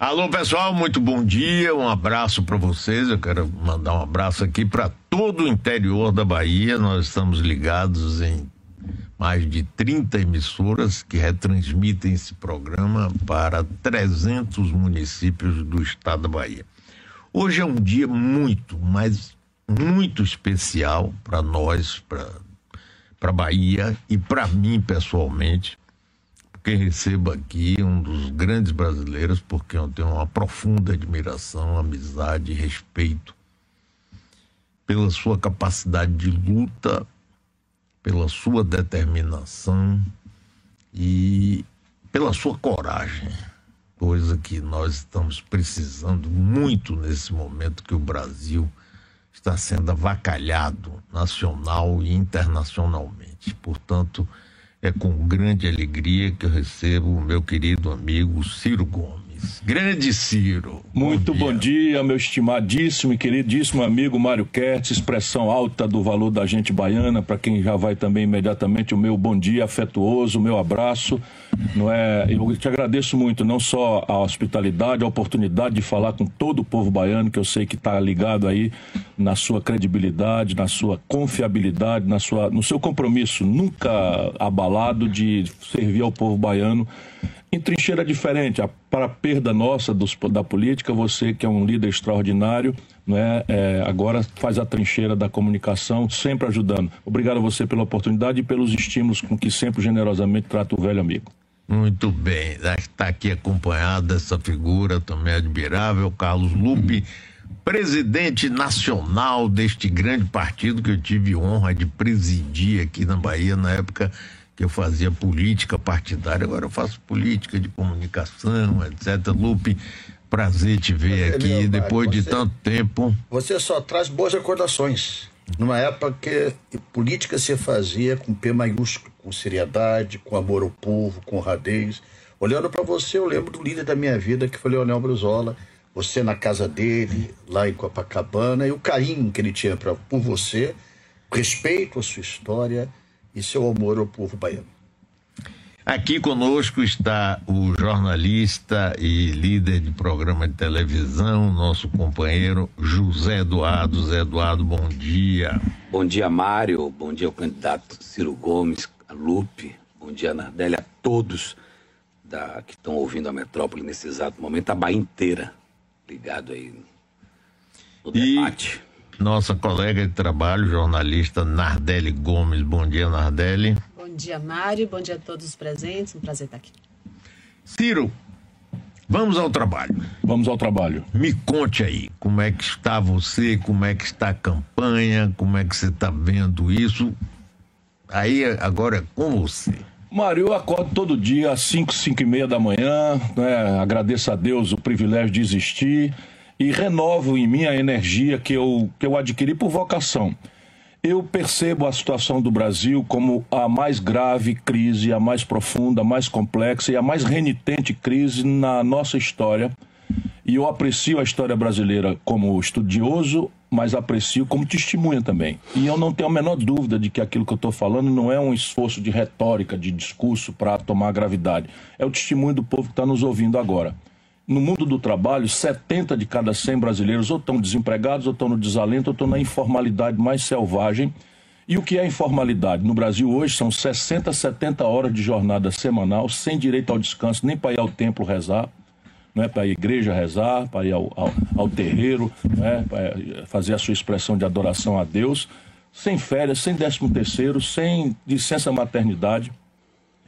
Alô, pessoal, muito bom dia. Um abraço para vocês. Eu quero mandar um abraço aqui para todo o interior da Bahia. Nós estamos ligados em mais de 30 emissoras que retransmitem esse programa para 300 municípios do estado da Bahia. Hoje é um dia muito, mas muito especial para nós, para para Bahia e para mim pessoalmente, porque recebo aqui um dos grandes brasileiros, porque eu tenho uma profunda admiração, amizade e respeito pela sua capacidade de luta pela sua determinação e pela sua coragem, coisa que nós estamos precisando muito nesse momento que o Brasil está sendo avacalhado nacional e internacionalmente. Portanto, é com grande alegria que eu recebo o meu querido amigo Ciro Gomes. Grande Ciro. Muito bom dia. bom dia, meu estimadíssimo e queridíssimo amigo Mário Kertz, expressão alta do valor da gente baiana, para quem já vai também imediatamente o meu bom dia afetuoso, o meu abraço. Não é, eu te agradeço muito, não só a hospitalidade, a oportunidade de falar com todo o povo baiano, que eu sei que está ligado aí na sua credibilidade, na sua confiabilidade, na sua, no seu compromisso nunca abalado de servir ao povo baiano em trincheira diferente. Para a perda nossa dos, da política, você que é um líder extraordinário, né, é, agora faz a trincheira da comunicação, sempre ajudando. Obrigado a você pela oportunidade e pelos estímulos com que sempre generosamente trata o velho amigo. Muito bem, está aqui acompanhado dessa figura também admirável, Carlos Lupe, presidente nacional deste grande partido que eu tive honra de presidir aqui na Bahia na época que eu fazia política partidária, agora eu faço política de comunicação, etc. Lupe, prazer te ver aqui depois você, de tanto tempo. Você só traz boas recordações. Numa época que política se fazia com P maiúsculo, com seriedade, com amor ao povo, com honradez. Olhando para você, eu lembro do líder da minha vida, que foi Leonel Brizola. Você na casa dele, lá em Copacabana, e o carinho que ele tinha pra, por você, respeito à sua história e seu amor ao povo baiano. Aqui conosco está o jornalista e líder de programa de televisão, nosso companheiro José Eduardo. José Eduardo, bom dia. Bom dia, Mário. Bom dia ao candidato Ciro Gomes, a Lupe. Bom dia, Nardelli, a todos da, que estão ouvindo a metrópole nesse exato momento, a Bahia inteira ligado aí no debate. E nossa colega de trabalho, jornalista Nardelli Gomes. Bom dia, Nardelli. Bom dia, Mário. Bom dia a todos os presentes. Um prazer estar aqui. Ciro, vamos ao trabalho. Vamos ao trabalho. Me conte aí, como é que está você, como é que está a campanha, como é que você está vendo isso. Aí agora é com você. Mário, eu acordo todo dia às 5, 5 e meia da manhã, né? agradeço a Deus o privilégio de existir e renovo em mim a energia que eu, que eu adquiri por vocação. Eu percebo a situação do Brasil como a mais grave crise, a mais profunda, a mais complexa e a mais renitente crise na nossa história. E eu aprecio a história brasileira como estudioso, mas aprecio como testemunha também. E eu não tenho a menor dúvida de que aquilo que eu estou falando não é um esforço de retórica, de discurso para tomar gravidade. É o testemunho do povo que está nos ouvindo agora no mundo do trabalho, 70 de cada 100 brasileiros ou estão desempregados, ou estão no desalento, ou estão na informalidade mais selvagem. E o que é informalidade? No Brasil hoje são 60, 70 horas de jornada semanal, sem direito ao descanso, nem para ir ao templo rezar, não é para ir à igreja rezar, para ir ao, ao, ao terreiro, é para fazer a sua expressão de adoração a Deus, sem férias, sem décimo terceiro, sem licença maternidade.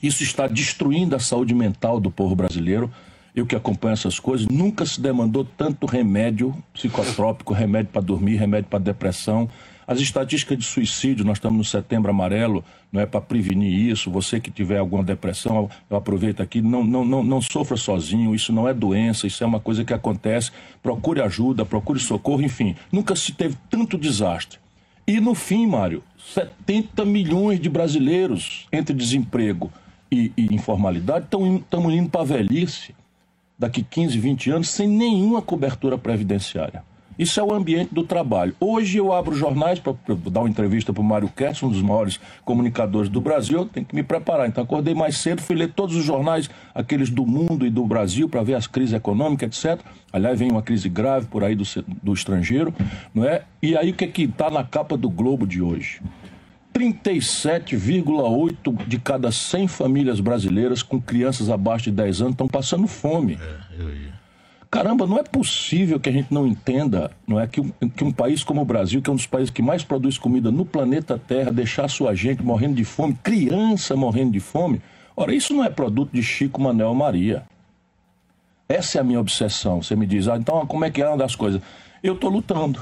Isso está destruindo a saúde mental do povo brasileiro eu que acompanho essas coisas, nunca se demandou tanto remédio psicotrópico, remédio para dormir, remédio para depressão. As estatísticas de suicídio, nós estamos no setembro amarelo, não é para prevenir isso. Você que tiver alguma depressão, eu aproveito aqui, não, não, não, não sofra sozinho, isso não é doença, isso é uma coisa que acontece. Procure ajuda, procure socorro, enfim. Nunca se teve tanto desastre. E no fim, Mário, 70 milhões de brasileiros entre desemprego e, e informalidade estão indo para a velhice daqui 15, 20 anos sem nenhuma cobertura previdenciária. Isso é o ambiente do trabalho. Hoje eu abro jornais para dar uma entrevista para o Mário Kertz, um dos maiores comunicadores do Brasil. Eu tenho que me preparar. Então acordei mais cedo, fui ler todos os jornais, aqueles do mundo e do Brasil, para ver as crises econômicas, etc. Aliás, vem uma crise grave por aí do, do estrangeiro, não é? E aí o que é que está na capa do Globo de hoje? 37,8 de cada 100 famílias brasileiras com crianças abaixo de 10 anos estão passando fome. É, eu ia. Caramba, não é possível que a gente não entenda, não é que um, que um país como o Brasil, que é um dos países que mais produz comida no planeta Terra, deixar sua gente morrendo de fome, criança morrendo de fome. Ora, isso não é produto de Chico, Manel Maria. Essa é a minha obsessão. Você me diz, ah, então como é que é uma das coisas? Eu estou lutando.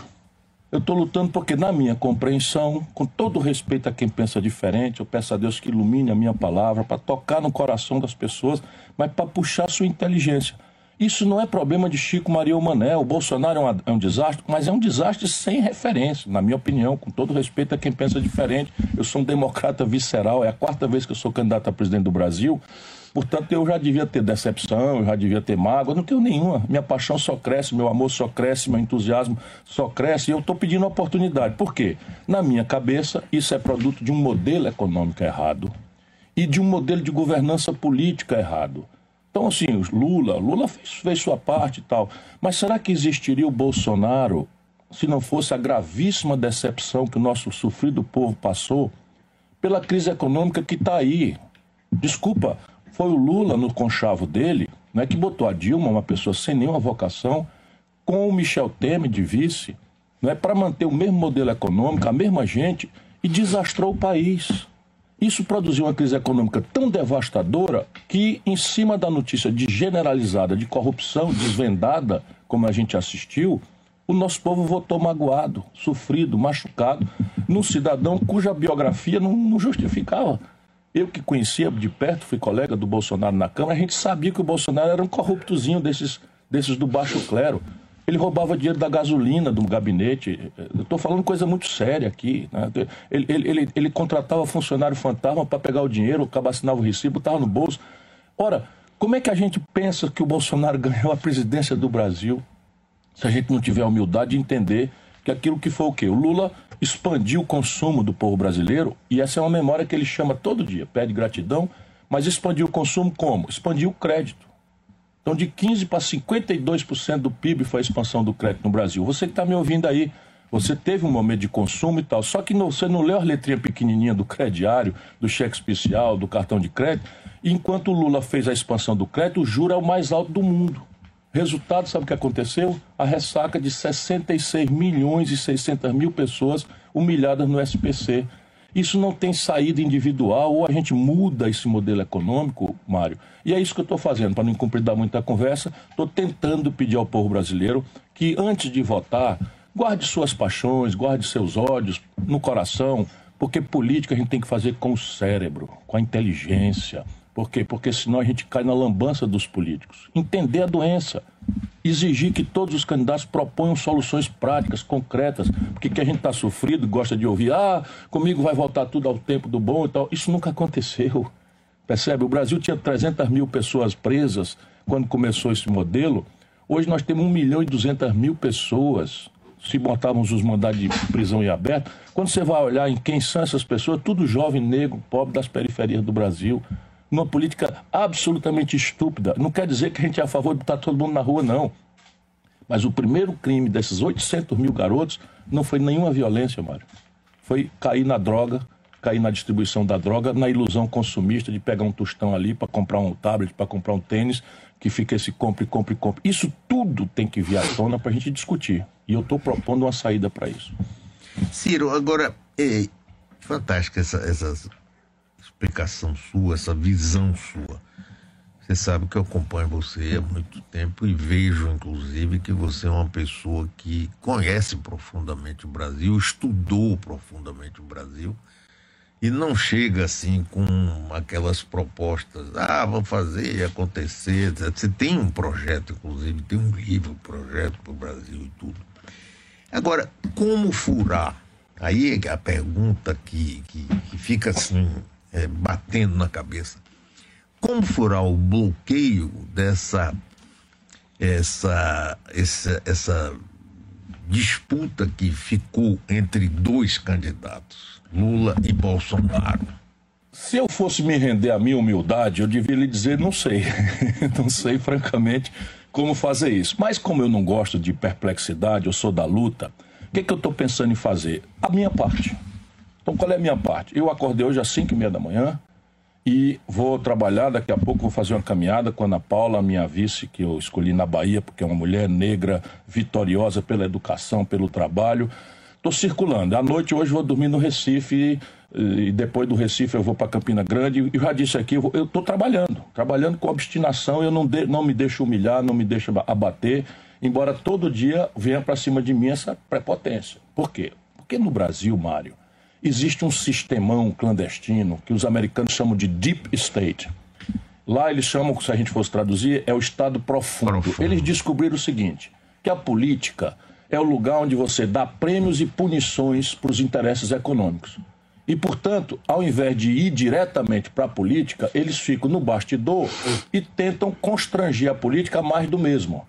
Eu estou lutando porque, na minha compreensão, com todo respeito a quem pensa diferente, eu peço a Deus que ilumine a minha palavra para tocar no coração das pessoas, mas para puxar sua inteligência. Isso não é problema de Chico Maria ou Mané. O Bolsonaro é um, é um, desastre, mas é um desastre sem referência, na minha opinião, com todo respeito a quem pensa diferente. Eu sou um democrata visceral, é a quarta vez que eu sou candidato a presidente do Brasil. Portanto, eu já devia ter decepção, eu já devia ter mágoa, não tenho nenhuma. Minha paixão só cresce, meu amor só cresce, meu entusiasmo só cresce e eu estou pedindo oportunidade. Por quê? Na minha cabeça, isso é produto de um modelo econômico errado e de um modelo de governança política errado. Então, assim, Lula, Lula fez, fez sua parte e tal. Mas será que existiria o Bolsonaro se não fosse a gravíssima decepção que o nosso sofrido povo passou pela crise econômica que está aí? Desculpa, foi o Lula no conchavo dele né, que botou a Dilma, uma pessoa sem nenhuma vocação, com o Michel Temer de vice, não é para manter o mesmo modelo econômico, a mesma gente, e desastrou o país. Isso produziu uma crise econômica tão devastadora que, em cima da notícia de generalizada de corrupção desvendada, como a gente assistiu, o nosso povo votou magoado, sofrido, machucado, num cidadão cuja biografia não, não justificava. Eu que conhecia de perto, fui colega do Bolsonaro na Câmara, a gente sabia que o Bolsonaro era um corruptozinho desses, desses do baixo clero. Ele roubava dinheiro da gasolina do gabinete. Estou falando coisa muito séria aqui. Né? Ele, ele, ele, ele, contratava funcionário fantasma para pegar o dinheiro, o assinava o recibo, estava no bolso. Ora, como é que a gente pensa que o Bolsonaro ganhou a presidência do Brasil se a gente não tiver a humildade de entender que aquilo que foi o quê? O Lula expandiu o consumo do povo brasileiro e essa é uma memória que ele chama todo dia, pede gratidão, mas expandiu o consumo como? Expandiu o crédito. Então, de 15% para 52% do PIB foi a expansão do crédito no Brasil. Você que está me ouvindo aí, você teve um momento de consumo e tal, só que não, você não leu a letrinha pequenininha do crediário, do cheque especial, do cartão de crédito. E enquanto o Lula fez a expansão do crédito, o juro é o mais alto do mundo. Resultado, sabe o que aconteceu? A ressaca de 66 milhões e 600 mil pessoas humilhadas no SPC. Isso não tem saída individual, ou a gente muda esse modelo econômico, Mário. E é isso que eu estou fazendo, para não dar muita conversa, estou tentando pedir ao povo brasileiro que, antes de votar, guarde suas paixões, guarde seus ódios no coração, porque política a gente tem que fazer com o cérebro, com a inteligência. Por quê? Porque senão a gente cai na lambança dos políticos. Entender a doença exigir que todos os candidatos proponham soluções práticas, concretas, porque que a gente está sofrido, gosta de ouvir, ah, comigo vai voltar tudo ao tempo do bom e tal. Isso nunca aconteceu. Percebe? O Brasil tinha 300 mil pessoas presas quando começou esse modelo. Hoje nós temos 1 milhão e 200 mil pessoas. Se botarmos os mandados de prisão em aberto, quando você vai olhar em quem são essas pessoas, tudo jovem, negro, pobre das periferias do Brasil uma política absolutamente estúpida. Não quer dizer que a gente é a favor de botar todo mundo na rua, não. Mas o primeiro crime desses 800 mil garotos não foi nenhuma violência, Mário. Foi cair na droga, cair na distribuição da droga, na ilusão consumista de pegar um tostão ali para comprar um tablet, para comprar um tênis, que fica esse compre, compre, compre. Isso tudo tem que vir à tona para a gente discutir. E eu estou propondo uma saída para isso. Ciro, agora, é fantástica essa, essas explicação sua, essa visão sua. Você sabe que eu acompanho você há muito tempo e vejo, inclusive, que você é uma pessoa que conhece profundamente o Brasil, estudou profundamente o Brasil e não chega assim com aquelas propostas, ah, vou fazer acontecer. Você tem um projeto, inclusive, tem um livro, projeto para o Brasil e tudo. Agora, como furar? Aí é a pergunta que, que, que fica assim é, batendo na cabeça. Como furar o bloqueio dessa essa, essa, essa disputa que ficou entre dois candidatos, Lula e Bolsonaro? Se eu fosse me render à minha humildade, eu devia lhe dizer, não sei. não sei, francamente, como fazer isso. Mas como eu não gosto de perplexidade, eu sou da luta, o que, que eu estou pensando em fazer? A minha parte. Então, qual é a minha parte? Eu acordei hoje às 5 e meia da manhã e vou trabalhar. Daqui a pouco vou fazer uma caminhada com a Ana Paula, minha vice, que eu escolhi na Bahia, porque é uma mulher negra, vitoriosa pela educação, pelo trabalho. Estou circulando. À noite, hoje, vou dormir no Recife e depois do Recife eu vou para Campina Grande. Eu já disse aqui, eu estou trabalhando, trabalhando com obstinação, eu não, de, não me deixo humilhar, não me deixo abater, embora todo dia venha para cima de mim essa prepotência. Por quê? Porque no Brasil, Mário, existe um sistemão clandestino que os americanos chamam de Deep State. Lá eles chamam, se a gente fosse traduzir, é o Estado profundo. profundo. Eles descobriram o seguinte, que a política é o lugar onde você dá prêmios e punições para os interesses econômicos. E, portanto, ao invés de ir diretamente para a política, eles ficam no bastidor e tentam constranger a política mais do mesmo.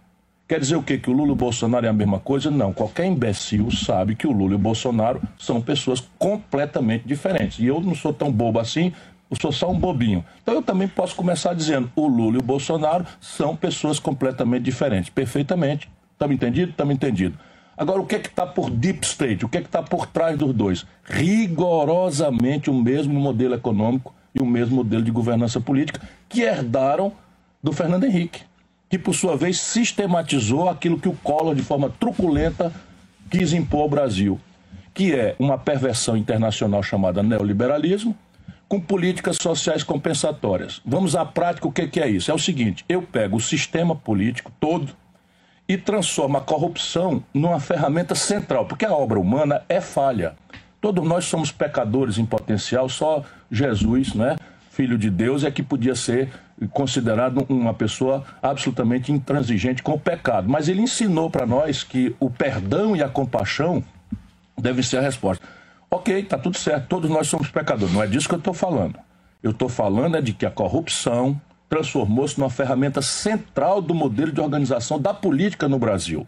Quer dizer o quê? Que o Lula e o Bolsonaro é a mesma coisa? Não. Qualquer imbecil sabe que o Lula e o Bolsonaro são pessoas completamente diferentes. E eu não sou tão bobo assim, eu sou só um bobinho. Então eu também posso começar dizendo: o Lula e o Bolsonaro são pessoas completamente diferentes. Perfeitamente. Estamos entendido? Estamos entendido. Agora, o que é está por deep state? O que é que está por trás dos dois? Rigorosamente o mesmo modelo econômico e o mesmo modelo de governança política que herdaram do Fernando Henrique, que por sua vez sistematizou aquilo que o Collor, de forma truculenta, quis impor ao Brasil, que é uma perversão internacional chamada neoliberalismo, com políticas sociais compensatórias. Vamos à prática, o que é isso? É o seguinte: eu pego o sistema político todo, e transforma a corrupção numa ferramenta central, porque a obra humana é falha. Todos nós somos pecadores em potencial, só Jesus, né, filho de Deus, é que podia ser considerado uma pessoa absolutamente intransigente com o pecado. Mas ele ensinou para nós que o perdão e a compaixão devem ser a resposta. Ok, está tudo certo, todos nós somos pecadores, não é disso que eu estou falando. Eu estou falando é de que a corrupção, transformou-se numa ferramenta central do modelo de organização da política no Brasil.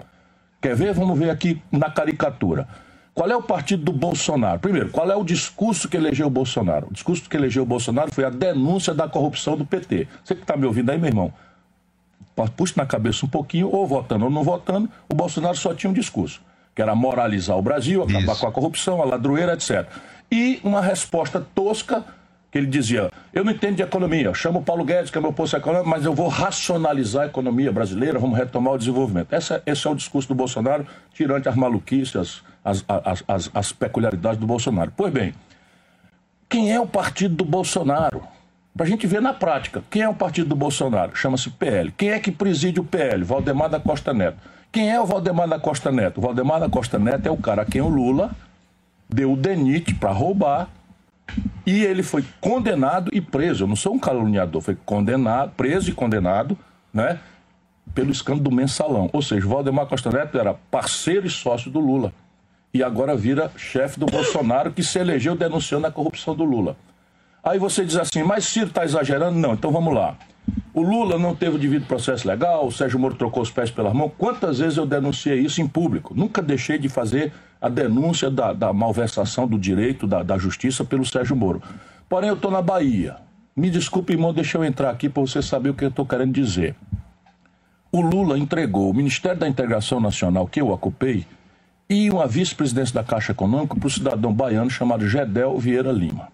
Quer ver? Vamos ver aqui na caricatura. Qual é o partido do Bolsonaro? Primeiro, qual é o discurso que elegeu o Bolsonaro? O discurso que elegeu o Bolsonaro foi a denúncia da corrupção do PT. Você que está me ouvindo aí, meu irmão, puxa na cabeça um pouquinho, ou votando ou não votando, o Bolsonaro só tinha um discurso, que era moralizar o Brasil, acabar Isso. com a corrupção, a ladroeira, etc. E uma resposta tosca que ele dizia: Eu não entendo de economia, eu chamo o Paulo Guedes, que é meu posto econômico, mas eu vou racionalizar a economia brasileira, vamos retomar o desenvolvimento. Essa, esse é o discurso do Bolsonaro, tirante as maluquices, as, as, as, as peculiaridades do Bolsonaro. Pois bem, quem é o partido do Bolsonaro? Para a gente ver na prática, quem é o partido do Bolsonaro? Chama-se PL. Quem é que preside o PL? Valdemar da Costa Neto. Quem é o Valdemar da Costa Neto? O Valdemar da Costa Neto é o cara a quem o Lula deu o DENIT para roubar e ele foi condenado e preso. Eu não sou um caluniador, foi condenado, preso e condenado, né? Pelo escândalo do mensalão. Ou seja, Valdemar Costa Neto era parceiro e sócio do Lula. E agora vira chefe do Bolsonaro, que se elegeu denunciando a corrupção do Lula. Aí você diz assim, mas Ciro está exagerando? Não, então vamos lá. O Lula não teve o devido processo legal, o Sérgio Moro trocou os pés pelas mãos. Quantas vezes eu denunciei isso em público? Nunca deixei de fazer a denúncia da, da malversação do direito, da, da justiça pelo Sérgio Moro. Porém, eu estou na Bahia. Me desculpe, irmão, deixa eu entrar aqui para você saber o que eu estou querendo dizer. O Lula entregou o Ministério da Integração Nacional, que eu ocupei, e uma vice-presidência da Caixa Econômica para o cidadão baiano chamado Gedel Vieira Lima.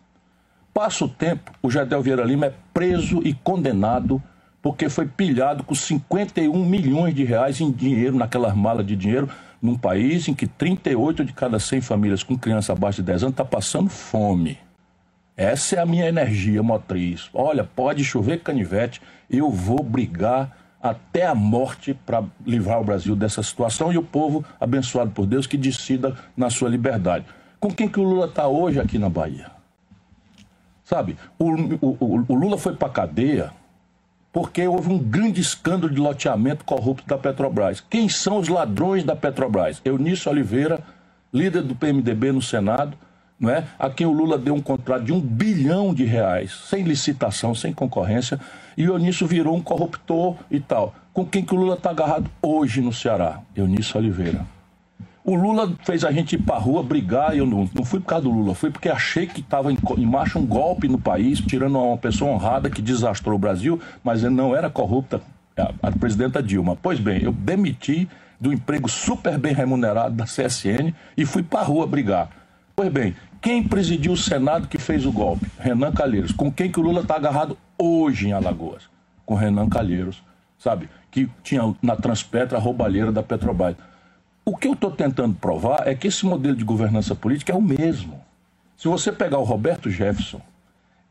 Passa o tempo, o Gedel Vieira Lima é preso e condenado porque foi pilhado com 51 milhões de reais em dinheiro, naquelas malas de dinheiro, num país em que 38 de cada 100 famílias com criança abaixo de 10 anos está passando fome. Essa é a minha energia motriz. Olha, pode chover canivete, eu vou brigar até a morte para livrar o Brasil dessa situação e o povo, abençoado por Deus, que decida na sua liberdade. Com quem que o Lula está hoje aqui na Bahia? Sabe, o, o, o Lula foi para cadeia porque houve um grande escândalo de loteamento corrupto da Petrobras. Quem são os ladrões da Petrobras? Eunício Oliveira, líder do PMDB no Senado, não é? a quem o Lula deu um contrato de um bilhão de reais, sem licitação, sem concorrência, e o Eunício virou um corruptor e tal. Com quem que o Lula está agarrado hoje no Ceará? Eunício Oliveira. O Lula fez a gente ir pra rua brigar eu não, não fui por causa do Lula, fui porque achei que estava em, em, marcha um golpe no país, tirando uma pessoa honrada que desastrou o Brasil, mas ele não era corrupta, a, a presidenta Dilma. Pois bem, eu demiti do emprego super bem remunerado da CSN e fui pra rua brigar. Pois bem, quem presidiu o Senado que fez o golpe? Renan Calheiros. Com quem que o Lula está agarrado hoje em Alagoas? Com Renan Calheiros, sabe? Que tinha na Transpetra a roubalheira da Petrobras. O que eu estou tentando provar é que esse modelo de governança política é o mesmo. Se você pegar o Roberto Jefferson,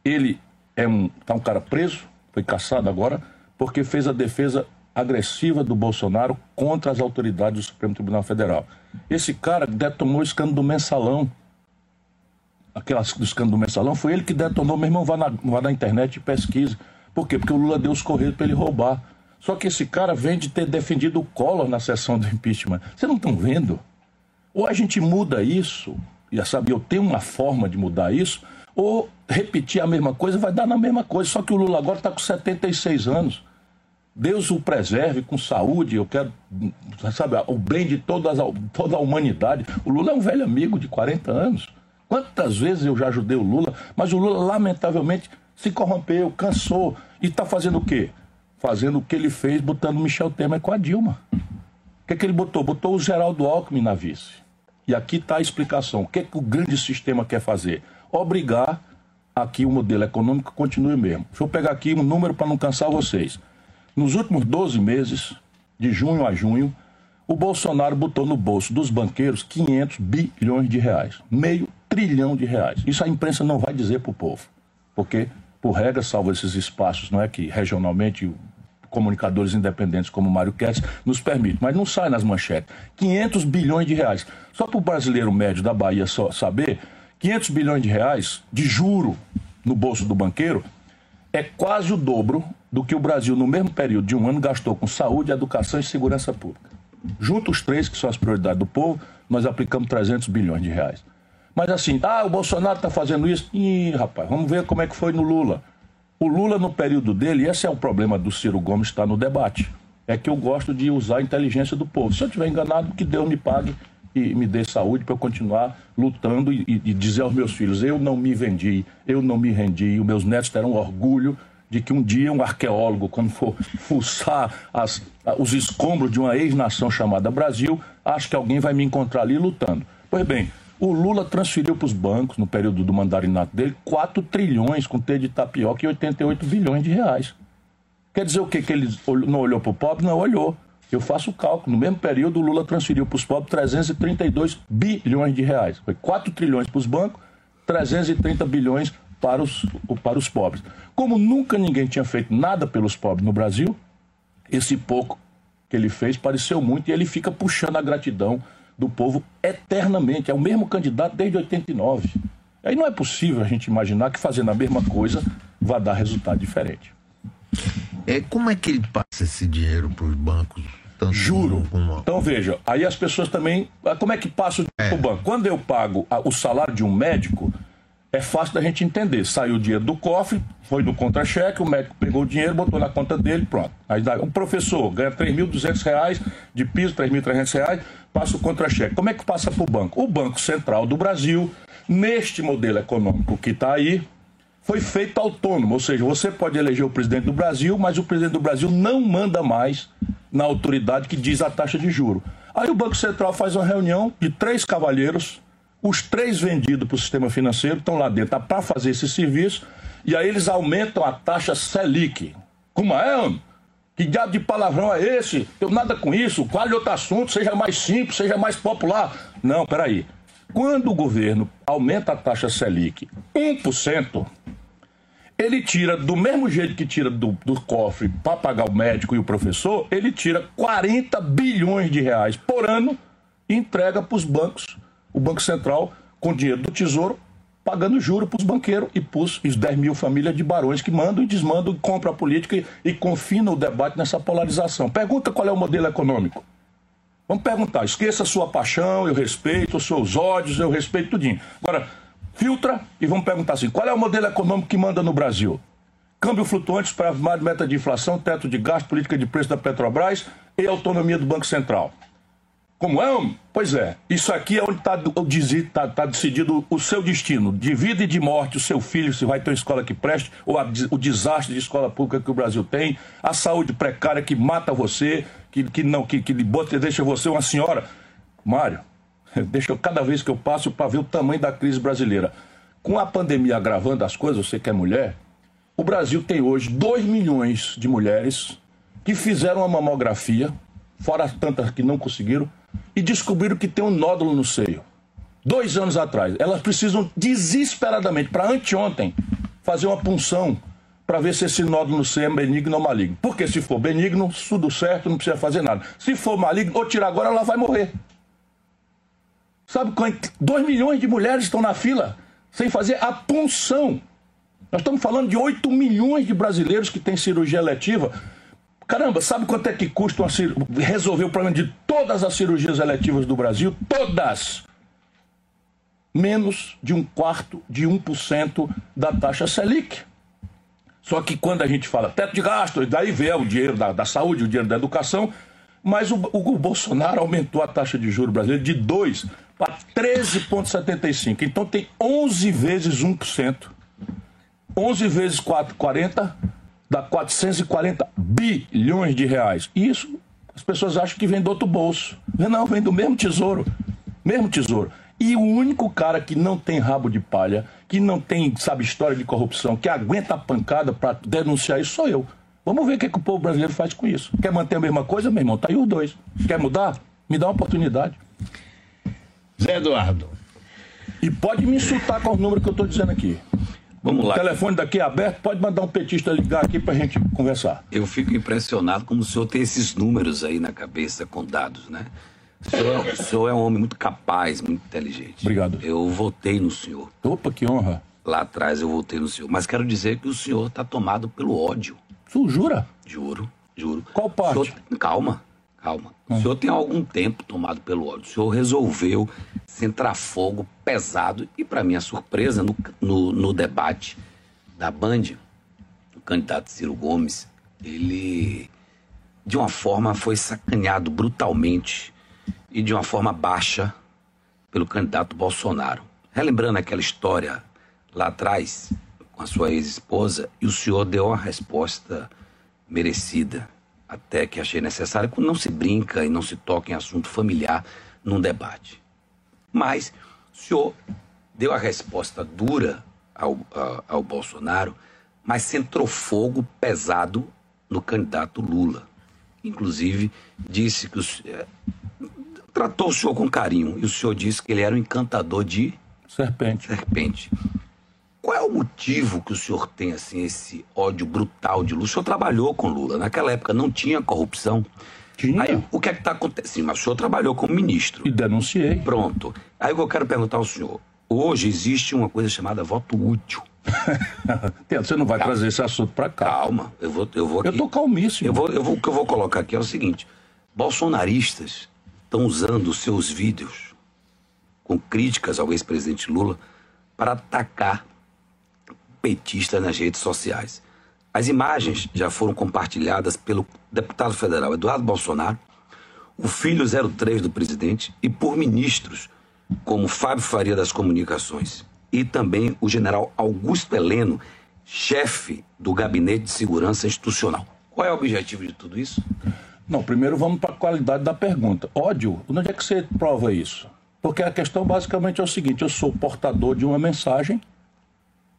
ele é um, tá um cara preso, foi caçado agora, porque fez a defesa agressiva do Bolsonaro contra as autoridades do Supremo Tribunal Federal. Esse cara detonou o escândalo do mensalão. Aquela do escândalo do mensalão, foi ele que detonou. Meu irmão, vá na, vá na internet e pesquise. Por quê? Porque o Lula deu os correios para ele roubar. Só que esse cara vem de ter defendido o Collor na sessão do impeachment. Vocês não estão vendo? Ou a gente muda isso, e sabe, eu tenho uma forma de mudar isso, ou repetir a mesma coisa vai dar na mesma coisa. Só que o Lula agora está com 76 anos. Deus o preserve com saúde, eu quero, sabe, o bem de todas, toda a humanidade. O Lula é um velho amigo de 40 anos. Quantas vezes eu já ajudei o Lula, mas o Lula, lamentavelmente, se corrompeu, cansou. E está fazendo o quê? fazendo o que ele fez, botando Michel Temer com a Dilma. O que, é que ele botou? Botou o Geraldo Alckmin na vice. E aqui está a explicação. O que, é que o grande sistema quer fazer? Obrigar a que o modelo econômico continue mesmo. Deixa eu pegar aqui um número para não cansar vocês. Nos últimos 12 meses, de junho a junho, o Bolsonaro botou no bolso dos banqueiros 500 bilhões de reais. Meio trilhão de reais. Isso a imprensa não vai dizer para o povo. Porque por regra, salvo esses espaços, não é que regionalmente comunicadores independentes como Mário Ketz nos permite, mas não sai nas manchetes. 500 bilhões de reais. Só para o brasileiro médio da Bahia só saber, 500 bilhões de reais de juro no bolso do banqueiro é quase o dobro do que o Brasil, no mesmo período de um ano, gastou com saúde, educação e segurança pública. Junto os três, que são as prioridades do povo, nós aplicamos 300 bilhões de reais. Mas assim, ah, o Bolsonaro está fazendo isso. Ih, rapaz, vamos ver como é que foi no Lula. O Lula, no período dele, esse é o problema do Ciro Gomes estar no debate, é que eu gosto de usar a inteligência do povo. Se eu estiver enganado, que Deus me pague e me dê saúde para eu continuar lutando e, e, dizer aos meus filhos: eu não me vendi, eu não me rendi. Os meus netos terão orgulho de que um dia um arqueólogo, quando for fuçar as, os escombros de uma ex-nação chamada Brasil, acho que alguém vai me encontrar ali lutando. Pois bem, o Lula transferiu para os bancos, no período do mandarinato dele, 4 trilhões com T de tapioca e 88 bilhões de reais. Quer dizer o quê? Que ele não olhou para o pobre? Não olhou. Eu faço o cálculo. No mesmo período, o Lula transferiu para os pobres 332 bilhões de reais. Foi 4 trilhões para os bancos, 330 bilhões para os, para os pobres. Como nunca ninguém tinha feito nada pelos pobres no Brasil, esse pouco que ele fez pareceu muito e ele fica puxando a gratidão do povo eternamente. É o mesmo candidato desde 89. Aí não é possível a gente imaginar que fazendo a mesma coisa vai dar resultado diferente. É, como é que ele passa esse dinheiro para os bancos? Juro. Uma... Então veja, aí as pessoas também. Como é que passa o dinheiro é. para o banco? Quando eu pago o salário de um médico, é fácil da gente entender. Saiu o dinheiro do cofre, foi no contra-cheque, o médico pegou o dinheiro, botou na conta dele, pronto. Aí um professor ganha R$ 3.200 de piso, R$ 3.300, passa o contra-cheque. Como é que passa para o banco? O Banco Central do Brasil, neste modelo econômico que está aí, foi feito autônomo. Ou seja, você pode eleger o presidente do Brasil, mas o presidente do Brasil não manda mais na autoridade que diz a taxa de juro. Aí o Banco Central faz uma reunião de três cavalheiros os três vendidos para o sistema financeiro estão lá dentro tá para fazer esse serviço e aí eles aumentam a taxa Selic. Como é, Que diabo de palavrão é esse? Eu nada com isso. Qual outro assunto? Seja mais simples, seja mais popular. Não, peraí. Quando o governo aumenta a taxa Selic 1%, ele tira, do mesmo jeito que tira do, do cofre para pagar o médico e o professor, ele tira 40 bilhões de reais por ano e entrega para os bancos o Banco Central, com dinheiro do Tesouro, pagando juro para os banqueiros e para os 10 mil famílias de barões que mandam e desmandam, compram a política e, e confinam o debate nessa polarização. Pergunta qual é o modelo econômico. Vamos perguntar, esqueça a sua paixão, eu respeito, os seus ódios, eu respeito tudinho. Agora, filtra e vamos perguntar assim, qual é o modelo econômico que manda no Brasil? Câmbio flutuante para mais meta de inflação, teto de gasto, política de preço da Petrobras e autonomia do Banco Central. Como é? Pois é. Isso aqui é onde está tá, tá decidido o seu destino. De vida e de morte, o seu filho, se vai ter uma escola que preste, ou a, o desastre de escola pública que o Brasil tem, a saúde precária que mata você, que, que não, que, que bota, deixa você uma senhora. Mário, deixa eu, cada vez que eu passo para ver o tamanho da crise brasileira. Com a pandemia agravando as coisas, você que é mulher, o Brasil tem hoje 2 milhões de mulheres que fizeram uma mamografia, fora tantas que não conseguiram, e descobriram que tem um nódulo no seio. Dois anos atrás. Elas precisam desesperadamente, para anteontem, fazer uma punção para ver se esse nódulo no seio é benigno ou maligno. Porque se for benigno, tudo certo, não precisa fazer nada. Se for maligno, ou tirar agora, ela vai morrer. Sabe quanto? 2 milhões de mulheres estão na fila sem fazer a punção. Nós estamos falando de 8 milhões de brasileiros que têm cirurgia eletiva Caramba, sabe quanto é que custa cir... resolver o problema de todas as cirurgias eletivas do Brasil? Todas! Menos de um quarto de 1% da taxa Selic. Só que quando a gente fala teto de gasto, daí vem o dinheiro da, da saúde, o dinheiro da educação, mas o, o, o Bolsonaro aumentou a taxa de juros brasileira de 2 para 13,75. Então tem 11 vezes 1%. 11 vezes 4, 40 dá 440 bilhões de reais. E isso as pessoas acham que vem do outro bolso. Não, vem do mesmo tesouro. Mesmo tesouro. E o único cara que não tem rabo de palha, que não tem, sabe, história de corrupção, que aguenta a pancada para denunciar isso, sou eu. Vamos ver o que, é que o povo brasileiro faz com isso. Quer manter a mesma coisa, meu irmão? Tá aí os dois. Quer mudar? Me dá uma oportunidade. Zé Eduardo. E pode me insultar com o número que eu estou dizendo aqui. Vamos lá. O telefone daqui é aberto, pode mandar um petista ligar aqui para a gente conversar. Eu fico impressionado como o senhor tem esses números aí na cabeça com dados, né? O senhor, o senhor é um homem muito capaz, muito inteligente. Obrigado. Eu votei no senhor. Opa, que honra. Lá atrás eu votei no senhor. Mas quero dizer que o senhor está tomado pelo ódio. O senhor jura? Juro, juro. Qual parte? Senhor... Calma, calma. O senhor tem algum tempo tomado pelo ódio. O senhor resolveu centrar fogo pesado e, para minha surpresa, no, no, no, debate da Band, o candidato Ciro Gomes, ele, de uma forma, foi sacaneado brutalmente e de uma forma baixa pelo candidato Bolsonaro. Relembrando aquela história lá atrás com a sua ex-esposa, e o senhor deu uma resposta merecida, até que achei necessária, quando não se brinca e não se toca em assunto familiar num debate. Mas o senhor deu a resposta dura ao, ao, ao Bolsonaro, mas centrou fogo pesado no candidato Lula. Inclusive, disse que o, é, tratou o senhor com carinho e o senhor disse que ele era um encantador de serpente. serpente. Qual é o motivo que o senhor tem assim esse ódio brutal de Lula? O senhor trabalhou com Lula. Naquela época não tinha corrupção. Tinha. Aí, o que é que está acontecendo? Mas o senhor trabalhou como ministro. E denunciei. Pronto. Aí o que eu quero perguntar ao senhor. Hoje existe uma coisa chamada voto útil. Você não vai Calma. trazer esse assunto para cá. Calma, eu vou, eu vou aqui. Eu tô calmíssimo. Eu vou, eu vou, o que eu vou colocar aqui é o seguinte: bolsonaristas estão usando os seus vídeos com críticas ao ex-presidente Lula para atacar petistas nas redes sociais. As imagens já foram compartilhadas pelo deputado federal Eduardo Bolsonaro, o filho 03 do presidente e por ministros como Fábio Faria das Comunicações e também o general Augusto Heleno, chefe do Gabinete de Segurança Institucional. Qual é o objetivo de tudo isso? Não, primeiro vamos para a qualidade da pergunta. Ódio, onde é que você prova isso? Porque a questão basicamente é o seguinte: eu sou portador de uma mensagem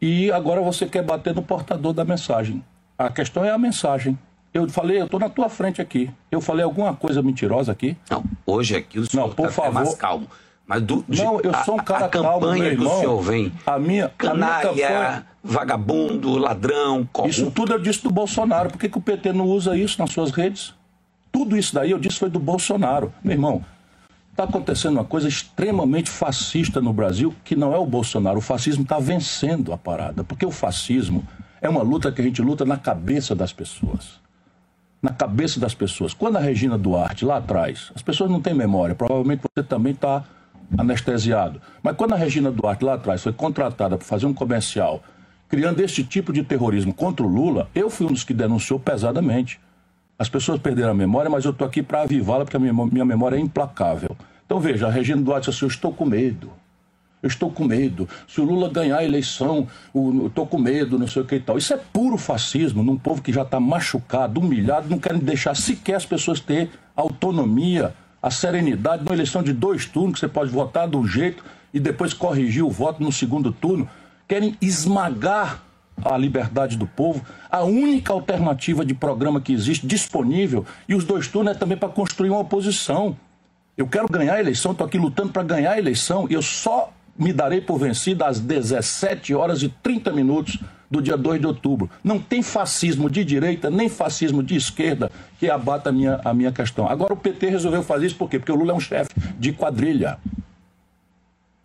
e agora você quer bater no portador da mensagem. A questão é a mensagem. Eu falei, eu estou na tua frente aqui. Eu falei alguma coisa mentirosa aqui? Não, hoje aqui o senhor está mais calmo. Mas do, não, eu sou um cara a, a calmo, campanha que o senhor vem, a minha, canalha, a minha campanha... vagabundo, ladrão, corrupto. Isso tudo eu disse do Bolsonaro. Por que, que o PT não usa isso nas suas redes? Tudo isso daí eu disse foi do Bolsonaro. Meu irmão, Está acontecendo uma coisa extremamente fascista no Brasil, que não é o Bolsonaro. O fascismo está vencendo a parada, porque o fascismo é uma luta que a gente luta na cabeça das pessoas. Na cabeça das pessoas. Quando a Regina Duarte, lá atrás, as pessoas não têm memória, provavelmente você também está anestesiado. Mas quando a Regina Duarte, lá atrás, foi contratada para fazer um comercial criando esse tipo de terrorismo contra o Lula, eu fui um dos que denunciou pesadamente. As pessoas perderam a memória, mas eu estou aqui para avivá-la, porque a minha, memória é implacável. Então veja, a Regina Duarte assim, eu estou com medo. Eu estou com medo. Se o Lula ganhar a eleição, eu estou com medo, não sei o que e tal. Isso é puro fascismo num povo que já está machucado, humilhado, não querem deixar sequer as pessoas ter autonomia, a serenidade numa eleição de dois turnos, que você pode votar de um jeito e depois corrigir o voto no segundo turno. Querem esmagar a liberdade do povo, a única alternativa de programa que existe disponível, e os dois turnos é também para construir uma oposição. Eu quero ganhar a eleição, estou aqui lutando para ganhar a eleição, e eu só me darei por vencido às 17 horas e 30 minutos do dia 2 de outubro. Não tem fascismo de direita, nem fascismo de esquerda que abata a minha, a minha questão. Agora o PT resolveu fazer isso por quê? Porque o Lula é um chefe de quadrilha.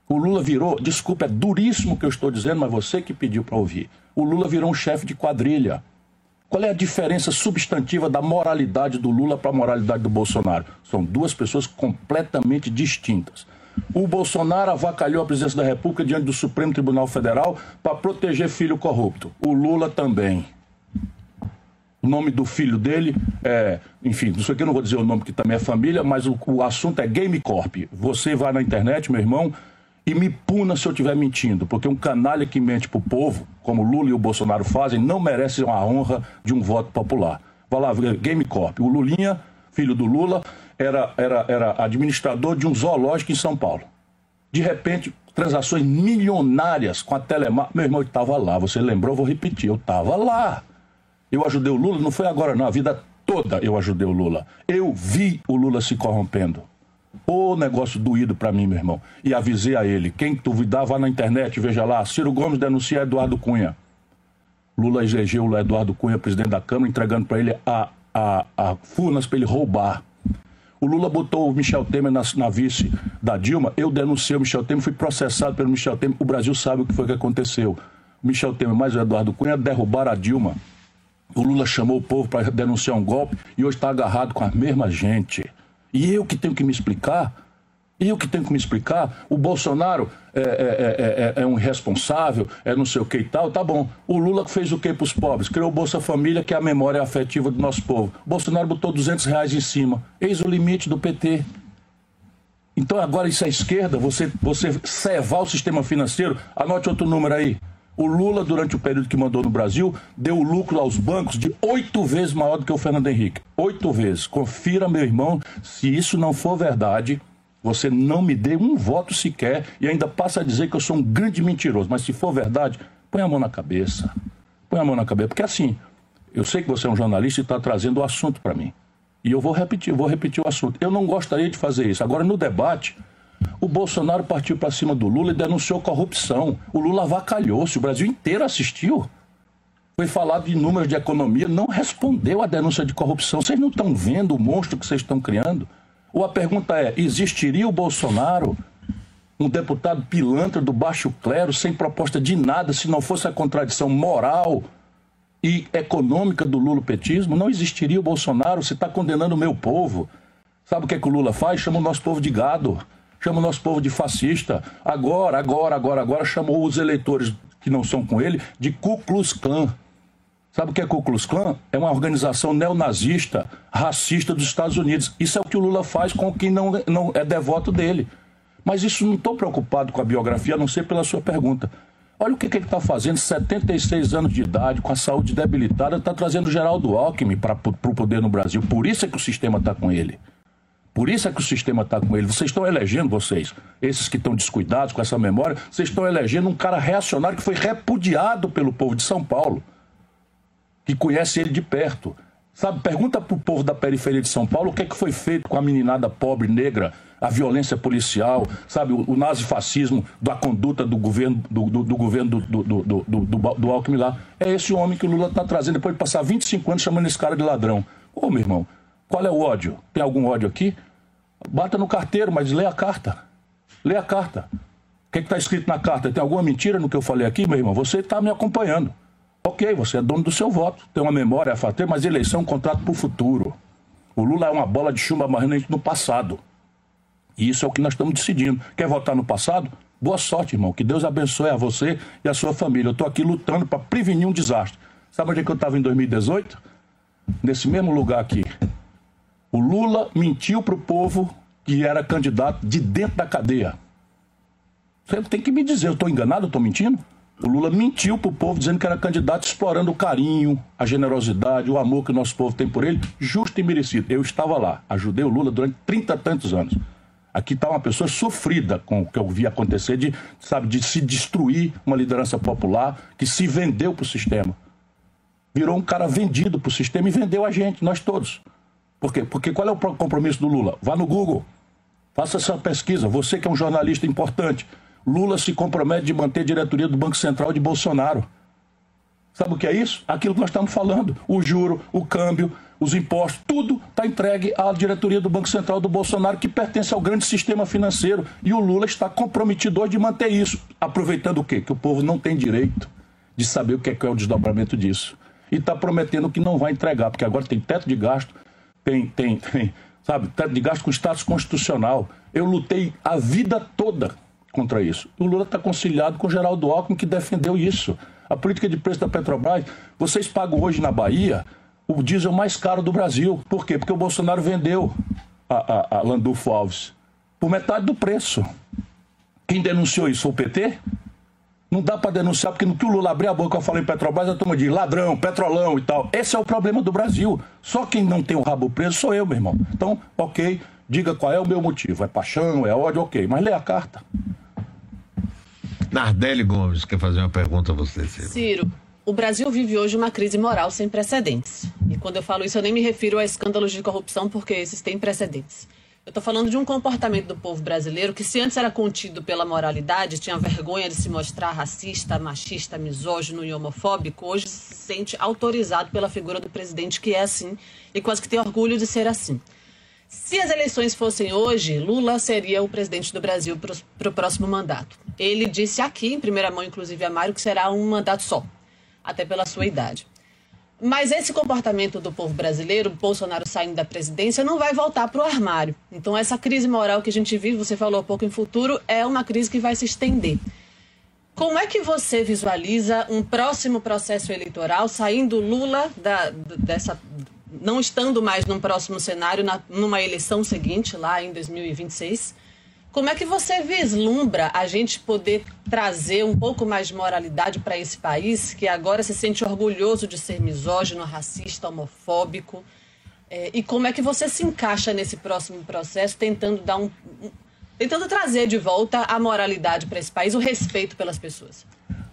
O Lula virou, desculpa, é duríssimo o que eu estou dizendo, mas você que pediu para ouvir. O Lula virou um chefe de quadrilha. Qual é a diferença substantiva da moralidade do Lula para a moralidade do Bolsonaro? São duas pessoas completamente distintas. O Bolsonaro avacalhou a presidência da República diante do Supremo Tribunal Federal para proteger filho corrupto. O Lula também. O nome do filho dele é, enfim, não sei que, eu não vou dizer o nome que também é família, mas o, o assunto é Game Corp. Você vai na internet, meu irmão, e me puna se eu estiver mentindo, porque um canalha que mente pro povo, como Lula e o Bolsonaro fazem, não merece a honra de um voto popular. Vai lá, Game Corp. O Lulinha, filho do Lula, era, era, era administrador de um zoológico em São Paulo. De repente, transações milionárias com a Telemar. Meu irmão estava lá, você lembrou, vou repetir, eu estava lá. Eu ajudei o Lula, não foi agora não, a vida toda eu ajudei o Lula. Eu vi o Lula se corrompendo. Ô negócio doído para mim, meu irmão. E avisei a ele. Quem duvidar, vá na internet, veja lá. Ciro Gomes denuncia Eduardo Cunha. Lula elegeu o Eduardo Cunha, presidente da Câmara, entregando para ele a, a, a Furnas para ele roubar. O Lula botou o Michel Temer na, na, vice da Dilma. Eu denunciei o Michel Temer, fui processado pelo Michel Temer. O Brasil sabe o que foi que aconteceu. O Michel Temer mais o Eduardo Cunha derrubaram a Dilma. O Lula chamou o povo para denunciar um golpe e hoje está agarrado com a mesma gente. E eu que tenho que me explicar? Eu que tenho que me explicar? O Bolsonaro é, é, é, é um irresponsável, é não sei o que e tal, tá bom. O Lula fez o que para os pobres? Criou o Bolsa Família, que é a memória afetiva do nosso povo. O Bolsonaro botou 200 reais em cima. Eis o limite do PT. Então agora isso é esquerda, você, você cevar o sistema financeiro. Anote outro número aí. O Lula, durante o período que mandou no Brasil, deu lucro aos bancos de oito vezes maior do que o Fernando Henrique. Oito vezes. Confira, meu irmão, se isso não for verdade, você não me dê um voto sequer e ainda passa a dizer que eu sou um grande mentiroso. Mas se for verdade, põe a mão na cabeça. Põe a mão na cabeça. Porque assim, eu sei que você é um jornalista e está trazendo o assunto para mim. E eu vou repetir, vou repetir o assunto. Eu não gostaria de fazer isso. Agora, no debate, o Bolsonaro partiu para cima do Lula e denunciou corrupção. O Lula avacalhou-se, o Brasil inteiro assistiu. Foi falado de números de economia, não respondeu à denúncia de corrupção. Vocês não estão vendo o monstro que vocês estão criando? Ou a pergunta é: existiria o Bolsonaro, um deputado pilantra do baixo clero, sem proposta de nada, se não fosse a contradição moral e econômica do lulopetismo? Não existiria o Bolsonaro, você está condenando o meu povo. Sabe o que, é que o Lula faz? Chama o nosso povo de gado chama o nosso povo de fascista. Agora, agora, agora, agora chamou os eleitores que não são com ele de Ku Klux Klan. Sabe o que é Ku Klux Klan? É uma organização neonazista, racista dos Estados Unidos. Isso é o que o Lula faz com quem não, não é devoto dele. Mas isso não estou preocupado com a biografia, a não ser pela sua pergunta. Olha o que, que ele está fazendo, 76 anos de idade, com a saúde debilitada, está trazendo Geraldo Alckmin para o poder no Brasil. Por isso é que o sistema está com ele. Por isso é que o sistema está com ele. Vocês estão elegendo, vocês, esses que estão descuidados com essa memória, vocês estão elegendo um cara reacionário que foi repudiado pelo povo de São Paulo, que conhece ele de perto. Sabe, pergunta para o povo da periferia de São Paulo o que, é que foi feito com a meninada pobre, negra, a violência policial, sabe, o, o nazifascismo da conduta do governo do, do, do governo do, do, do, do, do Alckmin lá. É esse homem que o Lula está trazendo depois de passar 25 anos chamando esse cara de ladrão. Ô, meu irmão, qual é o ódio? Tem algum ódio aqui? Bata no carteiro, mas lê a carta. Lê a carta. O que está escrito na carta? Tem alguma mentira no que eu falei aqui, meu irmão? Você está me acompanhando. Ok, você é dono do seu voto, tem uma memória a fazer, mas eleição é um contrato para o futuro. O Lula é uma bola de chumbo amarrando no passado. E isso é o que nós estamos decidindo. Quer votar no passado? Boa sorte, irmão. Que Deus abençoe a você e a sua família. Eu estou aqui lutando para prevenir um desastre. Sabe onde é que eu estava em 2018? nesse mesmo lugar aqui. O Lula mentiu para o povo que era candidato de dentro da cadeia. Você tem que me dizer, eu estou enganado, eu estou mentindo? O Lula mentiu para o povo dizendo que era candidato, explorando o carinho, a generosidade, o amor que o nosso povo tem por ele, justo e merecido. Eu estava lá, ajudei o Lula durante 30 e tantos anos. Aqui está uma pessoa sofrida com o que eu vi acontecer, de, sabe, de se destruir uma liderança popular que se vendeu para o sistema. Virou um cara vendido para o sistema e vendeu a gente, nós todos. Por quê? Porque qual é o compromisso do Lula? Vá no Google, faça essa pesquisa. Você que é um jornalista importante, Lula se compromete de manter a diretoria do Banco Central de Bolsonaro. Sabe o que é isso? Aquilo que nós estamos falando. O juro, o câmbio, os impostos, tudo está entregue à diretoria do Banco Central do Bolsonaro, que pertence ao grande sistema financeiro. E o Lula está comprometido de manter isso. Aproveitando o quê? Que o povo não tem direito de saber o que é, que é o desdobramento disso. E está prometendo que não vai entregar, porque agora tem teto de gasto, tem, tem, tem, sabe, teto de gasto com status constitucional. Eu lutei a vida toda contra isso. O Lula está conciliado com o Geraldo Alckmin, que defendeu isso. A política de preço da Petrobras, vocês pagam hoje na Bahia o diesel mais caro do Brasil. Por quê? Porque o Bolsonaro vendeu a, a, a Landulfo Alves por metade do preço. Quem denunciou isso foi o PT? Não dá para denunciar, porque no que o Lula abrir a boca, eu falo em Petrobras, a turma diz ladrão, petrolão e tal. Esse é o problema do Brasil. Só quem não tem o rabo preso sou eu, meu irmão. Então, ok, diga qual é o meu motivo. É paixão, é ódio, ok. Mas lê a carta. Nardelli Gomes quer fazer uma pergunta a você, Ciro. Ciro, o Brasil vive hoje uma crise moral sem precedentes. E quando eu falo isso, eu nem me refiro a escândalos de corrupção, porque esses têm precedentes. Eu estou falando de um comportamento do povo brasileiro que, se antes era contido pela moralidade, tinha vergonha de se mostrar racista, machista, misógino e homofóbico, hoje se sente autorizado pela figura do presidente, que é assim, e quase que tem orgulho de ser assim. Se as eleições fossem hoje, Lula seria o presidente do Brasil para o próximo mandato. Ele disse aqui, em primeira mão, inclusive a Mário, que será um mandato só, até pela sua idade. Mas esse comportamento do povo brasileiro, Bolsonaro saindo da presidência, não vai voltar para o armário. Então, essa crise moral que a gente vive, você falou há pouco em futuro, é uma crise que vai se estender. Como é que você visualiza um próximo processo eleitoral saindo Lula da, dessa, não estando mais num próximo cenário, na, numa eleição seguinte, lá em 2026, como é que você vislumbra a gente poder trazer um pouco mais de moralidade para esse país, que agora se sente orgulhoso de ser misógino, racista, homofóbico? É, e como é que você se encaixa nesse próximo processo, tentando dar um, um tentando trazer de volta a moralidade para esse país, o respeito pelas pessoas?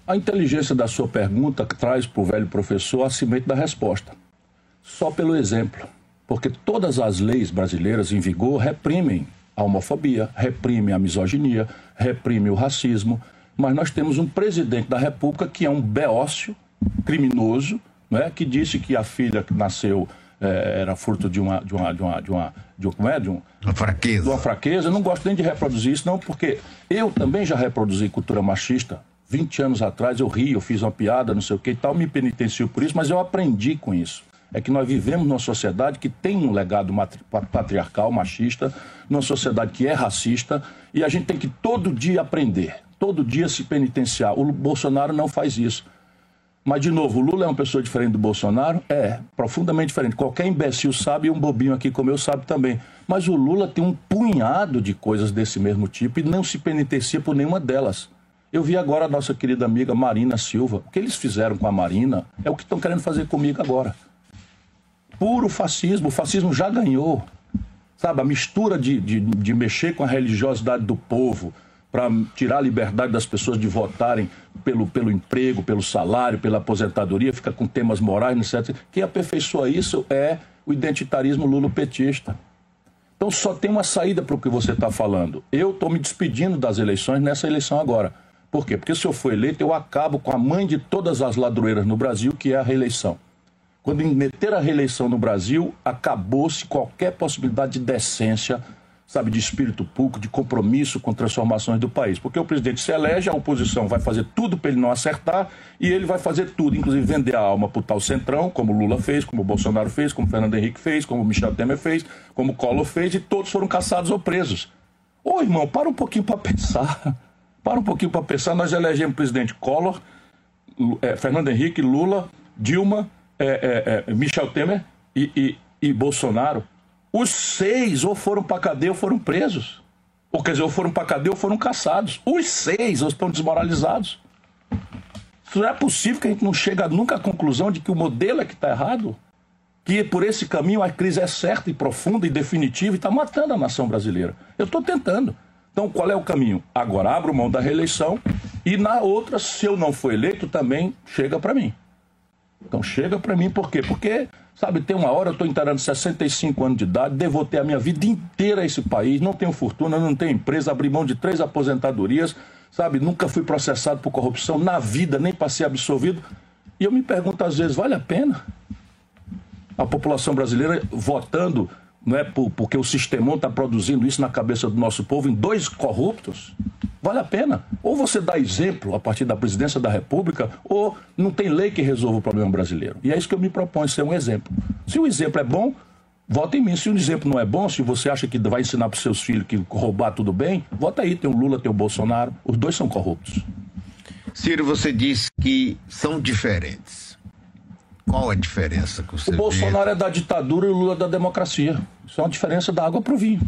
A inteligência da sua pergunta traz para o velho professor a cimento da resposta só pelo exemplo. Porque todas as leis brasileiras em vigor reprimem a homofobia, reprimem a misoginia, reprimem o racismo. Mas nós temos um presidente da República que é um beócio, criminoso, né, que disse que a filha que nasceu é, era fruto de uma de uma de uma de uma de, como é? de um, uma fraqueza. De uma fraqueza. Eu não gosto nem de reproduzir isso, não, porque eu também já reproduzi cultura machista. 20 anos atrás eu ri, eu fiz uma piada, não sei o que e tal, me penitencio por isso, mas eu aprendi com isso é que nós vivemos numa sociedade que tem um legado patriarcal, machista, numa sociedade que é racista, e a gente tem que todo dia aprender, todo dia se penitenciar. O Bolsonaro não faz isso. Mas, de novo, o Lula é uma pessoa diferente do Bolsonaro? É, profundamente diferente. Qualquer imbecil sabe e um bobinho aqui como eu sabe também. Mas o Lula tem um punhado de coisas desse mesmo tipo e não se penitencia por nenhuma delas. Eu vi agora a nossa querida amiga Marina Silva. O que eles fizeram com a Marina é o que estão querendo fazer comigo agora puro fascismo. O fascismo já ganhou. Sabe, a mistura de, de, de mexer com a religiosidade do povo para tirar a liberdade das pessoas de votarem pelo, pelo emprego, pelo salário, pela aposentadoria, fica com temas morais, etc. Quem aperfeiçoa isso é o identitarismo lulopetista. Então só tem uma saída para o que você está falando. Eu estou me despedindo das eleições nessa eleição agora. Por quê? Porque se eu for eleito, eu acabo com a mãe de todas as ladroeiras no Brasil, que é a reeleição. Quando meter a reeleição no Brasil, acabou-se qualquer possibilidade de decência, sabe, de espírito público, de compromisso com transformações do país. Porque o presidente se elege, a oposição vai fazer tudo para ele não acertar e ele vai fazer tudo, inclusive vender a alma para o tal centrão, como Lula fez, como Bolsonaro fez, como Fernando Henrique fez, como Michel Temer fez, como Collor fez e todos foram caçados ou presos. Ô irmão, para um pouquinho para pensar. Para um pouquinho para pensar. Nós elegemos o presidente Collor, é, Fernando Henrique, Lula, Dilma é, é, é, Michel Temer e, e, e Bolsonaro, os seis ou foram para cadeia ou foram presos. Ou quer dizer, ou foram para cadeia ou foram caçados. Os seis ou estão desmoralizados. Não é possível que a gente não chegue nunca à conclusão de que o modelo é que está errado. Que por esse caminho a crise é certa e profunda e definitiva e está matando a nação brasileira. Eu estou tentando. Então, qual é o caminho? Agora abro mão da reeleição e na outra, se eu não for eleito, também chega para mim. Então chega para mim por quê? Porque, sabe, tem uma hora eu estou entrando 65 anos de idade, devotei a minha vida inteira a esse país, não tenho fortuna, não tenho empresa, abri mão de três aposentadorias, sabe, nunca fui processado por corrupção na vida, nem para ser absolvido. E eu me pergunto às vezes, vale a pena? A população brasileira votando é por, porque o sistemão está produzindo isso na cabeça do nosso povo em dois corruptos, vale a pena. Ou você dá exemplo a partir da presidência da República, ou não tem lei que resolva o problema brasileiro. E é isso que eu me proponho, ser um exemplo. Se o exemplo é bom, vota em mim. Se o exemplo não é bom, se você acha que vai ensinar para seus filhos que roubar tudo bem, vota aí. Tem o Lula, tem o Bolsonaro. Os dois são corruptos. Ciro, você disse que são diferentes. Qual a diferença que você O Bolsonaro vê? é da ditadura e o Lula é da democracia. Isso é uma diferença da água para o vinho.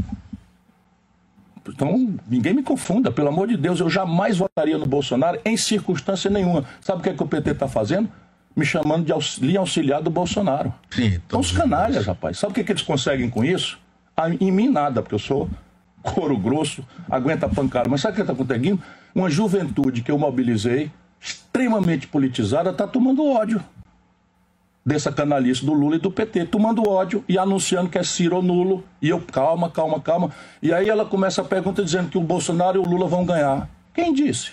Então, ninguém me confunda, pelo amor de Deus, eu jamais votaria no Bolsonaro em circunstância nenhuma. Sabe o que, é que o PT está fazendo? Me chamando de auxiliar, auxiliar do Bolsonaro. Sim, então, os canalhas, rapaz. Sabe o que, que eles conseguem com isso? Ah, Em mim, nada, porque eu sou couro grosso, aguenta pancada. Mas sabe o que está conseguindo? Uma juventude que eu mobilizei, extremamente politizada, está tomando ódio dessa canalice do Lula e do PT, tomando ódio e anunciando que é Ciro nulo. E eu, calma, calma, calma. E aí ela começa a pergunta dizendo que o Bolsonaro e o Lula vão ganhar. Quem disse?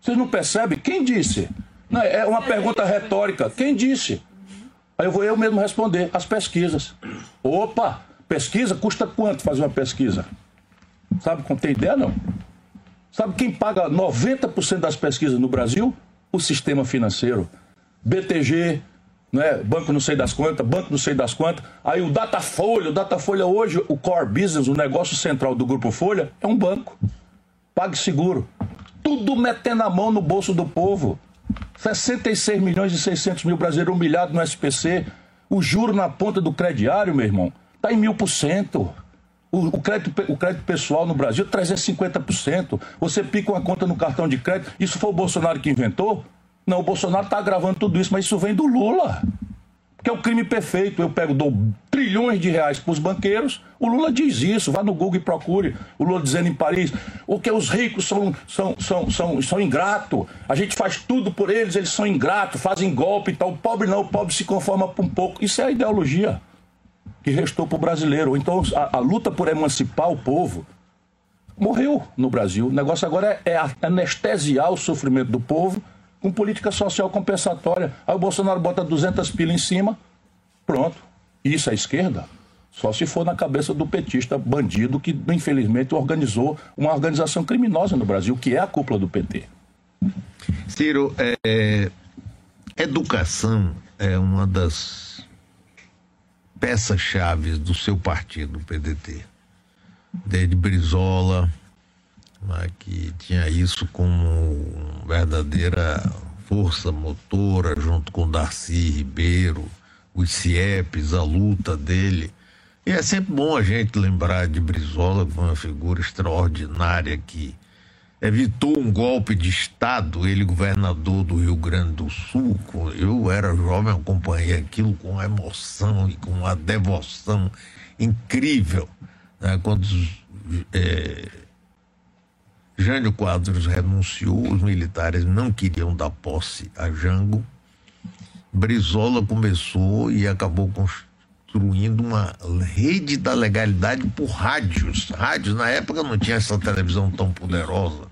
Vocês não percebem? Quem disse? Não, é uma pergunta retórica. Quem disse? Aí eu vou eu mesmo responder. As pesquisas. Opa! Pesquisa custa quanto fazer uma pesquisa? Sabe, não tem ideia não? Sabe quem paga 90% das pesquisas no Brasil? O sistema financeiro. BTG, né? banco não sei das quantas, banco não sei das quantas. Aí o Datafolha, o Datafolha hoje, o core business, o negócio central do Grupo Folha, é um banco. Pague seguro. Tudo metendo a mão no bolso do povo. 66 milhões e 600 mil brasileiros humilhados no SPC. O juro na ponta do crediário, meu irmão, está em mil por cento. O, crédito, o crédito pessoal no Brasil, 350%. Você pica uma conta no cartão de crédito. Isso foi o Bolsonaro que inventou? Não, o Bolsonaro está agravando tudo isso, mas isso vem do Lula. Porque é o crime perfeito. Eu pego, dou trilhões de reais para os banqueiros. O Lula diz isso. Vá no Google e procure. O Lula dizendo em Paris o que os ricos são, são, são, são, são ingratos. A gente faz tudo por eles, eles são ingratos, fazem golpe e tal. O pobre não, o pobre se conforma por um pouco. Isso é a ideologia que restou para o brasileiro. Então, a, a luta por emancipar o povo morreu no Brasil. O negócio agora é, é anestesiar o sofrimento do povo com política social compensatória. Aí o Bolsonaro bota 200 pilas em cima, pronto. Isso é esquerda? Só se for na cabeça do petista bandido que, infelizmente, organizou uma organização criminosa no Brasil, que é a cúpula do PT. Ciro, é, é, educação é uma das peças-chave do seu partido, o PDT. Desde Brizola, que tinha isso como verdadeira força motora, junto com Darcy Ribeiro, os CIEPs, a luta dele. E é sempre bom a gente lembrar de Brizola como uma figura extraordinária que evitou um golpe de Estado, ele governador do Rio Grande do Sul. Eu era jovem, acompanhei aquilo com emoção e com uma devoção incrível. né? Quando eh, Jânio Quadros renunciou, os militares não queriam dar posse a Jango. Brizola começou e acabou construindo uma rede da legalidade por rádios. Rádios, na época, não tinha essa televisão tão poderosa.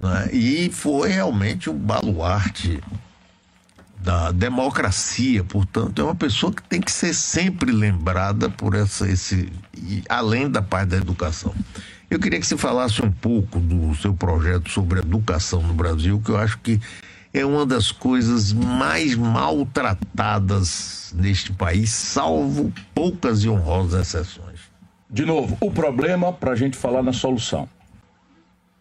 né? E foi realmente o baluarte da democracia. Portanto, é uma pessoa que tem que ser sempre lembrada por essa, esse. além da parte da educação. Eu queria que você falasse um pouco do seu projeto sobre educação no Brasil, que eu acho que é uma das coisas mais maltratadas neste país, salvo poucas e honrosas exceções. De novo, o problema para a gente falar na solução.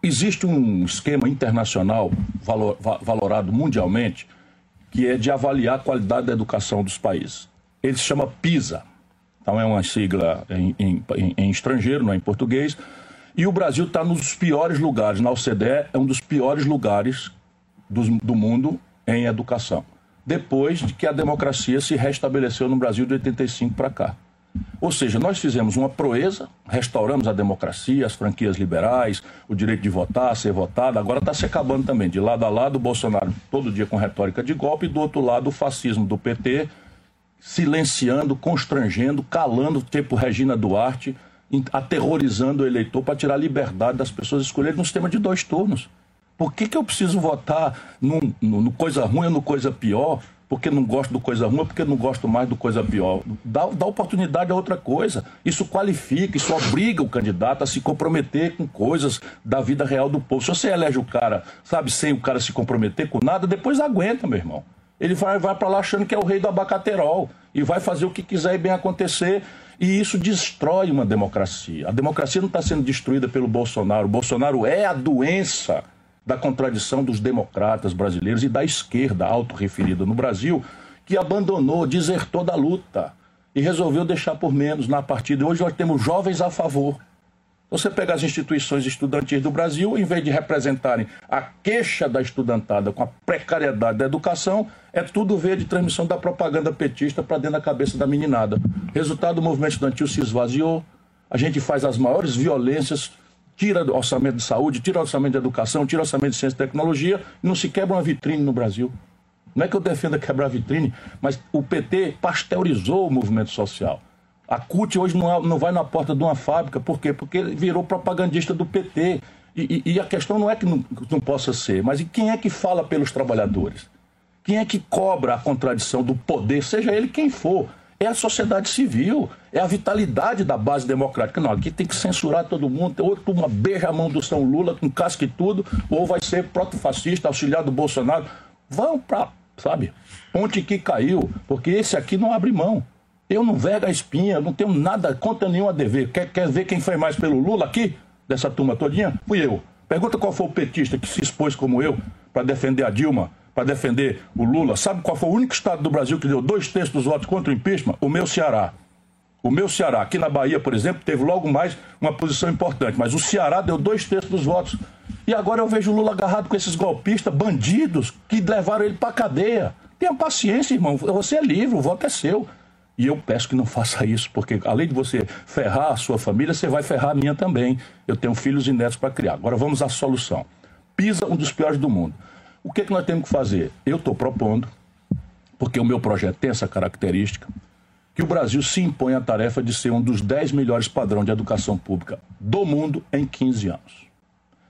Existe um esquema internacional valor- va- valorado mundialmente que é de avaliar a qualidade da educação dos países. ele se chama PISA. Então é uma sigla em, em, em estrangeiro, não é em português. E o Brasil está nos piores lugares. Na OCDE é um dos piores lugares do, do mundo em educação. Depois de que a democracia se restabeleceu no Brasil de 85 para cá. Ou seja, nós fizemos uma proeza, restauramos a democracia, as franquias liberais, o direito de votar, ser votado, agora está se acabando também. De lado a lado, o Bolsonaro todo dia com retórica de golpe, e do outro lado, o fascismo do PT, silenciando, constrangendo, calando, tipo Regina Duarte, aterrorizando o eleitor para tirar a liberdade das pessoas escolherem no sistema de dois turnos. Por que, que eu preciso votar no, no, no coisa ruim ou no coisa pior? porque não gosto do coisa ruim, porque não gosto mais do coisa pior. Dá, dá oportunidade a outra coisa. Isso qualifica, isso obriga o candidato a se comprometer com coisas da vida real do povo. Se você elege o cara, sabe, sem o cara se comprometer com nada, depois aguenta, meu irmão. Ele vai, vai para lá achando que é o rei do abacaterol e vai fazer o que quiser e bem acontecer. E isso destrói uma democracia. A democracia não está sendo destruída pelo Bolsonaro. O Bolsonaro é a doença da contradição dos democratas brasileiros e da esquerda autorreferida no Brasil, que abandonou, desertou da luta e resolveu deixar por menos na partida. Hoje nós temos jovens a favor. Você pega as instituições estudantis do Brasil, em vez de representarem a queixa da estudantada com a precariedade da educação, é tudo ver de transmissão da propaganda petista para dentro da cabeça da meninada. Resultado, o movimento estudantil se esvaziou, a gente faz as maiores violências tira do orçamento de saúde, tira o orçamento de educação, tira o orçamento de ciência e tecnologia e não se quebra uma vitrine no Brasil. Não é que eu defenda quebrar a vitrine, mas o PT pasteurizou o movimento social. A CUT hoje não, não vai na porta de uma fábrica, por quê? Porque ele virou propagandista do PT. E, e, e a questão não é que não, não possa ser, mas quem é que fala pelos trabalhadores? Quem é que cobra a contradição do poder, seja ele quem for? é a sociedade civil, é a vitalidade da base democrática. Não, aqui tem que censurar todo mundo, ou turma beija a mão do São Lula com casca e tudo, ou vai ser proto-fascista, auxiliar do Bolsonaro. Vão para, sabe, ponte que caiu, porque esse aqui não abre mão. Eu não vega a espinha, não tenho nada, conta nenhuma a dever. Quer, quer ver quem foi mais pelo Lula aqui, dessa turma todinha? Fui eu. Pergunta qual foi o petista que se expôs como eu para defender a Dilma para defender o Lula. Sabe qual foi o único estado do Brasil que deu dois terços dos votos contra o impeachment? O meu Ceará. O meu Ceará, aqui na Bahia, por exemplo, teve logo mais uma posição importante, mas o Ceará deu dois terços dos votos. E agora eu vejo o Lula agarrado com esses golpistas, bandidos, que levaram ele para cadeia. Tenha paciência, irmão. Você é livre, o voto é seu. E eu peço que não faça isso, porque além de você ferrar a sua família, você vai ferrar a minha também. Eu tenho filhos e netos para criar. Agora vamos à solução. Pisa, um dos piores do mundo. O que, é que nós temos que fazer? Eu estou propondo, porque o meu projeto tem essa característica, que o Brasil se impõe a tarefa de ser um dos 10 melhores padrões de educação pública do mundo em 15 anos.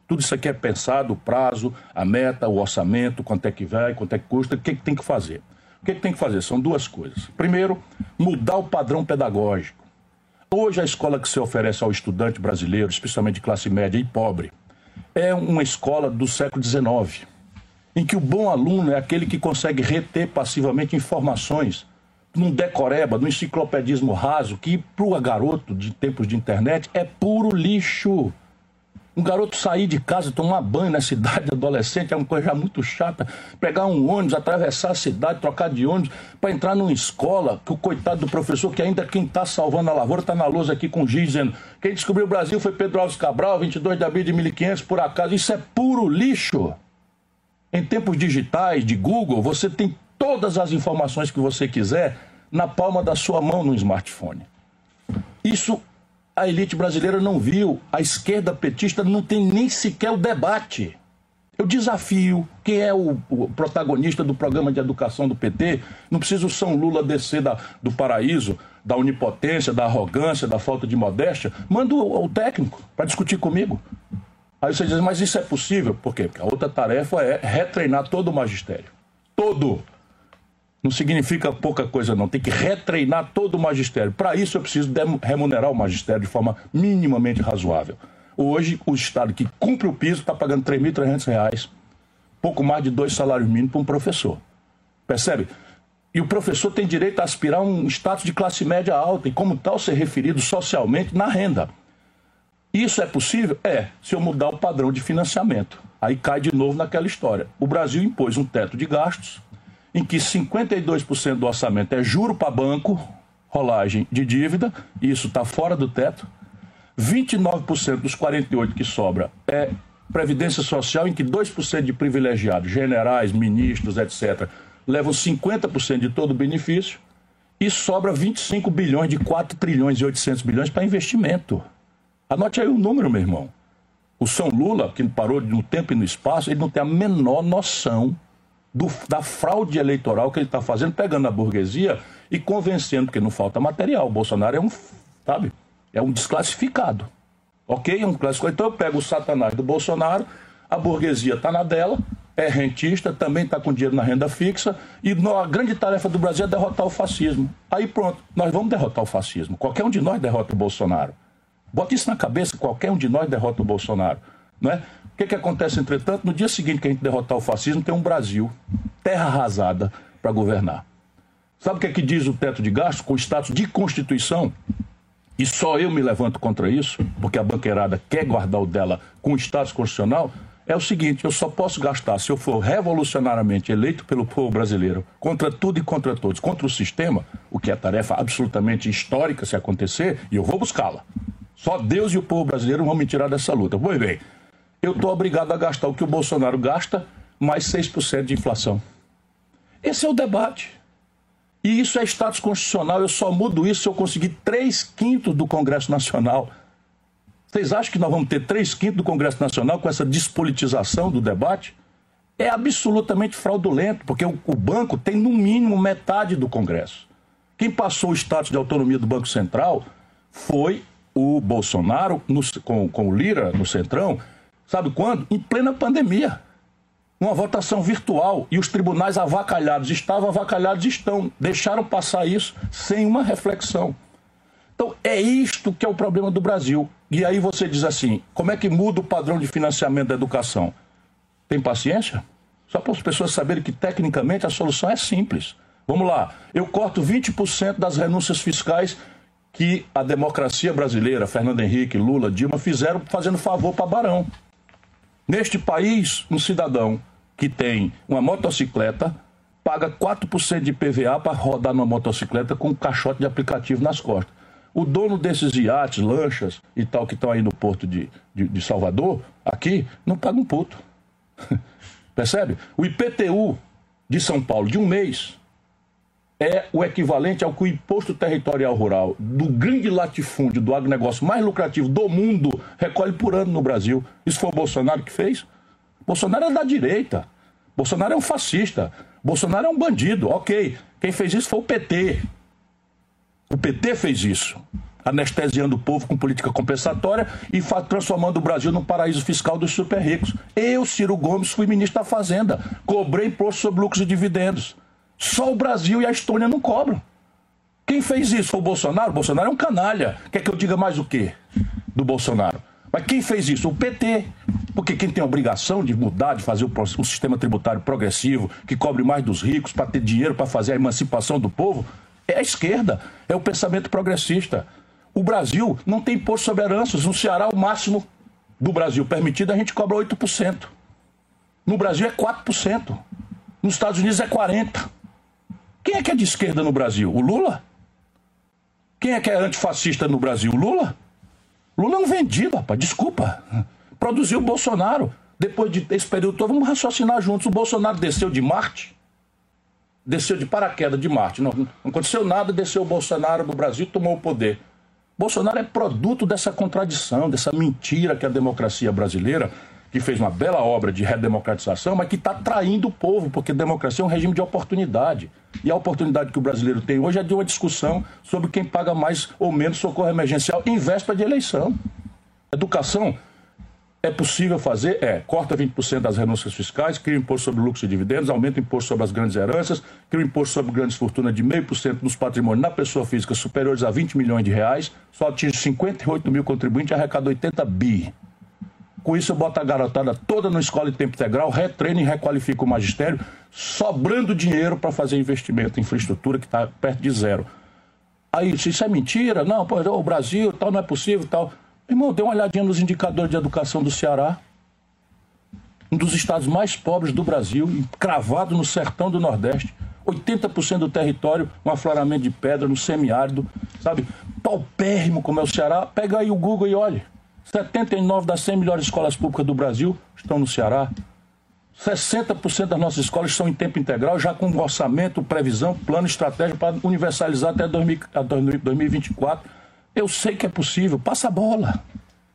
Tudo isso aqui é pensado, o prazo, a meta, o orçamento, quanto é que vai, quanto é que custa, o que, é que tem que fazer. O que, é que tem que fazer? São duas coisas. Primeiro, mudar o padrão pedagógico. Hoje, a escola que se oferece ao estudante brasileiro, especialmente de classe média e pobre, é uma escola do século XIX em que o bom aluno é aquele que consegue reter passivamente informações num decoreba, num enciclopedismo raso, que para o garoto de tempos de internet é puro lixo. Um garoto sair de casa, tomar banho na cidade adolescente é uma coisa já muito chata. Pegar um ônibus, atravessar a cidade, trocar de ônibus, para entrar numa escola, que o coitado do professor, que ainda quem está salvando a lavoura, está na lousa aqui com o giz dizendo: quem descobriu o Brasil foi Pedro Alves Cabral, 22 de abril de 1500, por acaso. Isso é puro lixo. Em tempos digitais, de Google, você tem todas as informações que você quiser na palma da sua mão no smartphone. Isso a elite brasileira não viu, a esquerda petista não tem nem sequer o debate. Eu desafio quem é o, o, protagonista do programa de educação do PT. Não precisa o São Lula descer da, do paraíso, da onipotência, da arrogância, da falta de modéstia. Manda o, o técnico para discutir comigo. Aí você diz, mas isso é possível? Por quê? Porque a outra tarefa é retreinar todo o magistério. Todo. Não significa pouca coisa, não. Tem que retreinar todo o magistério. Para isso, eu preciso remunerar o magistério de forma minimamente razoável. Hoje, o Estado que cumpre o piso está pagando R$ 3.300, pouco mais de dois salários mínimos para um professor. Percebe? E o professor tem direito a aspirar um status de classe média alta e, como tal, ser referido socialmente na renda. Isso é possível? É, se eu mudar o padrão de financiamento. Aí cai de novo naquela história. O Brasil impôs um teto de gastos em que 52% do orçamento é juro para banco, rolagem de dívida, isso está fora do teto. 29% dos 48% que sobra é previdência social, em que 2% de privilegiados, generais, ministros, etc., levam 50% de todo o benefício, e sobra 25 bilhões de 4 trilhões e 800 bilhões para investimento. Anote aí o número, meu irmão. O São Lula, que parou no tempo e no espaço, ele não tem a menor noção do, da fraude eleitoral que ele está fazendo, pegando a burguesia e convencendo, porque não falta material. O Bolsonaro é um, sabe, é um desclassificado. Ok? É um classificado. Então eu pego o satanás do Bolsonaro, a burguesia está na dela, é rentista, também está com dinheiro na renda fixa, e a grande tarefa do Brasil é derrotar o fascismo. Aí pronto, nós vamos derrotar o fascismo. Qualquer um de nós derrota o Bolsonaro. Bota isso na cabeça, qualquer um de nós derrota o Bolsonaro. Não é? O que, que acontece, entretanto? No dia seguinte que a gente derrotar o fascismo, tem um Brasil, terra arrasada, para governar. Sabe o que, é que diz o teto de gastos com o status de Constituição? E só eu me levanto contra isso, porque a banqueirada quer guardar o dela com o status constitucional. É o seguinte: eu só posso gastar se eu for revolucionariamente eleito pelo povo brasileiro contra tudo e contra todos, contra o sistema, o que é tarefa absolutamente histórica se acontecer, e eu vou buscá-la. Só Deus e o povo brasileiro vão me tirar dessa luta. Pois bem, eu estou obrigado a gastar o que o Bolsonaro gasta, mais 6% de inflação. Esse é o debate. E isso é status constitucional. Eu só mudo isso se eu conseguir 3 quintos do Congresso Nacional. Vocês acham que nós vamos ter 3 quintos do Congresso Nacional com essa despolitização do debate? É absolutamente fraudulento, porque o, banco tem no mínimo metade do Congresso. Quem passou o status de autonomia do Banco Central foi o Bolsonaro no, com, com o Lira no Centrão Sabe quando? Em plena pandemia. Uma votação virtual e os tribunais avacalhados estavam avacalhados estão, deixaram passar isso sem uma reflexão. Então é isto que é o problema do Brasil. E aí você diz assim: como é que muda o padrão de financiamento da educação? Tem paciência? Só para as pessoas saberem que tecnicamente a solução é simples. Vamos lá, eu corto 20% das renúncias fiscais que a democracia brasileira, Fernando Henrique, Lula, Dilma, fizeram fazendo favor para Barão. Neste país, um cidadão que tem uma motocicleta paga 4% de PVA para rodar numa motocicleta com um caixote de aplicativo nas costas. O dono desses iates, lanchas e tal que estão aí no porto de, de, de Salvador, aqui, não paga um puto. Percebe? O IPTU de São Paulo, de um mês, é o equivalente ao que o imposto territorial rural do grande latifúndio do agronegócio mais lucrativo do mundo recolhe por ano no Brasil. Isso foi o Bolsonaro que fez? Bolsonaro é da direita. Bolsonaro é um fascista. Bolsonaro é um bandido. Ok. Quem fez isso foi o PT. O PT fez isso. Anestesiando o povo com política compensatória e transformando o Brasil num paraíso fiscal dos super ricos. Eu, Ciro Gomes, fui ministro da Fazenda. Cobrei imposto sobre lucros e dividendos. Só o Brasil e a Estônia não cobram. Quem fez isso foi o Bolsonaro? O Bolsonaro é um canalha. Quer que eu diga mais o quê do Bolsonaro? Mas quem fez isso? O PT. Porque quem tem a obrigação de mudar, de fazer um sistema tributário progressivo, que cobre mais dos ricos, para ter dinheiro para fazer a emancipação do povo, é a esquerda, é o pensamento progressista. O Brasil não tem imposto sobre heranças. No Ceará, o máximo do Brasil permitido, a gente cobra 8%. No Brasil é 4%. Nos Estados Unidos é 40%. Quem é que é de esquerda no Brasil? O Lula? Quem é que é antifascista no Brasil? O Lula? Lula é um vendido, rapaz, desculpa. Produziu o Bolsonaro. Depois de esse período todo, vamos raciocinar juntos. O Bolsonaro desceu de Marte, desceu de paraquedas de Marte. Não, não aconteceu nada, desceu o Bolsonaro no Brasil tomou o poder. Bolsonaro é produto dessa contradição, dessa mentira que a democracia brasileira que fez uma bela obra de redemocratização, mas que está traindo o povo, porque democracia é um regime de oportunidade. E a oportunidade que o brasileiro tem hoje é de uma discussão sobre quem paga mais ou menos socorro emergencial em véspera de eleição. Educação é possível fazer? É. Corta 20% das renúncias fiscais, cria imposto sobre lucros e dividendos, aumenta o imposto sobre as grandes heranças, cria imposto sobre grandes fortunas de 0,5% nos patrimônios na pessoa física superiores a 20 milhões de reais, só atinge 58 mil contribuintes e arrecada 80 bi. Com isso, eu boto a garotada toda na escola em tempo integral, retreino e requalifico o magistério, sobrando dinheiro para fazer investimento em infraestrutura que está perto de zero. Aí, isso é mentira? Não, pô, o Brasil, tal, não é possível, tal. Irmão, dê uma olhadinha nos indicadores de educação do Ceará. um dos estados mais pobres do Brasil, cravado no sertão do Nordeste. 80% do território, um afloramento de pedra no semiárido, sabe? Paupérrimo como é o Ceará. Pega aí o Google e olhe. 79 das 100 melhores escolas públicas do Brasil estão no Ceará. 60% das nossas escolas estão em tempo integral, já com orçamento, previsão, plano, estratégia para universalizar até 2024. Eu sei que é possível, passa a bola.